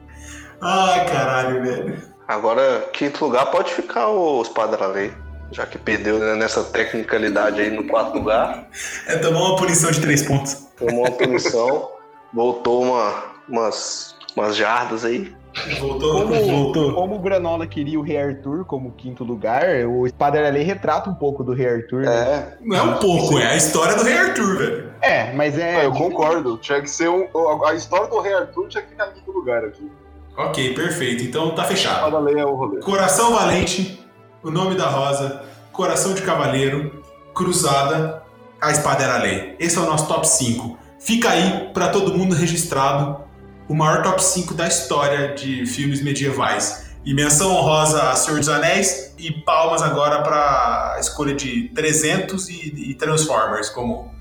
Ai, caralho, velho. Agora, quinto lugar pode ficar o Espada da Lei. Já que perdeu né, nessa tecnicalidade aí no quarto lugar. É tomar uma punição de três pontos. Tomou uma punição. voltou uma, umas, umas jardas aí. Voltou, Como, voltou. como o Granola queria o Rei Arthur como quinto lugar, o Espada Lei retrata um pouco do Rei Arthur. né? É, Não é um pouco, é a história do Rei Arthur, velho. É, mas é. Ah, eu concordo. Tinha que ser um. A história do Rei Arthur tinha que ficar em quinto lugar aqui. Ok, perfeito. Então tá fechado. É o rolê. Coração Valente, O Nome da Rosa, Coração de Cavaleiro, Cruzada, A Espada Era a Lei. Esse é o nosso top 5. Fica aí pra todo mundo registrado o maior top 5 da história de filmes medievais. E menção honrosa a Senhor dos Anéis e palmas agora pra escolha de 300 e, e Transformers como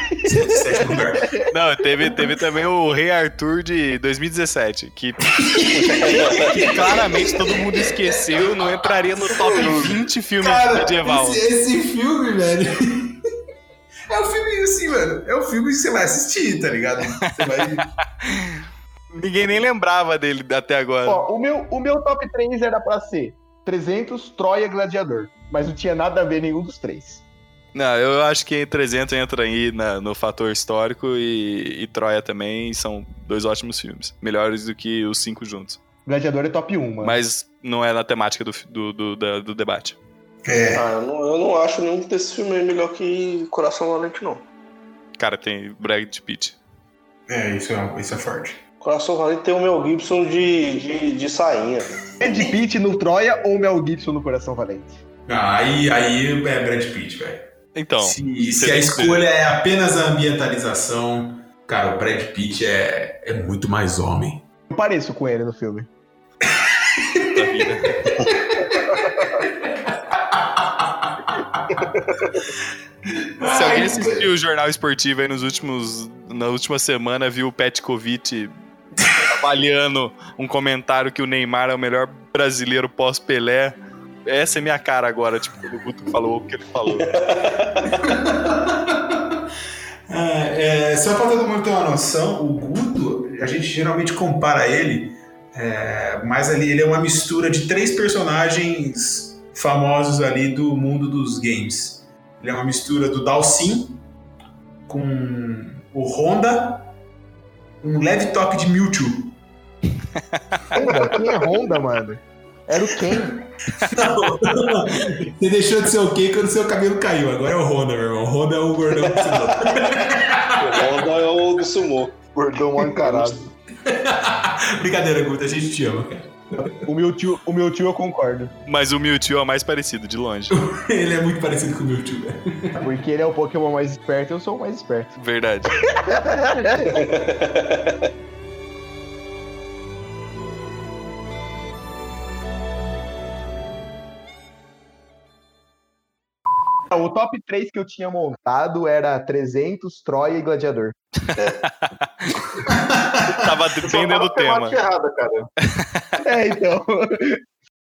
lugar. Não, teve, teve também o Rei Arthur de 2017, que, que claramente todo mundo esqueceu, não entraria no top 20 filmes medieval. esse, esse filme, velho. É um filme assim, mano. É um filme que você vai assistir, tá ligado? Você vai. Ninguém nem lembrava dele até agora. Ó, o meu, o meu top 3 era pra ser 300, Troia, Gladiador. Mas não tinha nada a ver nenhum dos três. Não, eu acho que 300 entra aí na- no fator histórico e, e Troia também são dois ótimos filmes. Melhores do que os cinco juntos. Gladiador é top 1, mano. Mas não é na temática do, do, do, da- do debate. É. ah, eu, não, eu não acho nenhum desses filmes aí melhor que Coração Valente, não. Cara, tem Brad Pitt. É, isso é, isso é forte. Coração Valente tem o Mel Gibson de, de, de sainha. Brad Pitt no Troia ou Mel Gibson no Coração Valente? Ah, aí, aí é Brad Pitt, velho. Então, se, você se a escolha é apenas a ambientalização, cara, o Brad Pitt é, é muito mais homem. Eu pareço com ele no filme. Se alguém assistiu o jornal esportivo aí nos últimos, na última semana, viu o Petkovic avaliando um comentário que o Neymar é o melhor brasileiro pós-Pelé. Essa é minha cara agora, tipo, quando o Guto falou o que ele falou. É, é, só pra todo mundo ter uma noção, o Guto, a gente geralmente compara ele, é, mas ali ele é uma mistura de três personagens famosos ali do mundo dos games. Ele é uma mistura do Dalsin com o Honda, um leve toque de Mewtwo. Honda? Quem é Honda, mano? Era o Ken. Você deixou de ser ok quando seu cabelo caiu. Agora é o Honda, meu irmão. O Honda é o gordão que você deu. O Honda é o do Sumo. Gordão mal encarado. Brincadeira, Guto. A gente te ama, cara. O meu tio, o meu tio eu concordo. Mas o Mewtwo é o mais parecido, de longe. Ele é muito parecido com o Mewtwo, velho. Porque ele é o Pokémon mais esperto eu sou o mais esperto. Verdade. O top 3 que eu tinha montado era 300, Troia e Gladiador. Tava bem dentro do tava tema. errada, cara. É, então.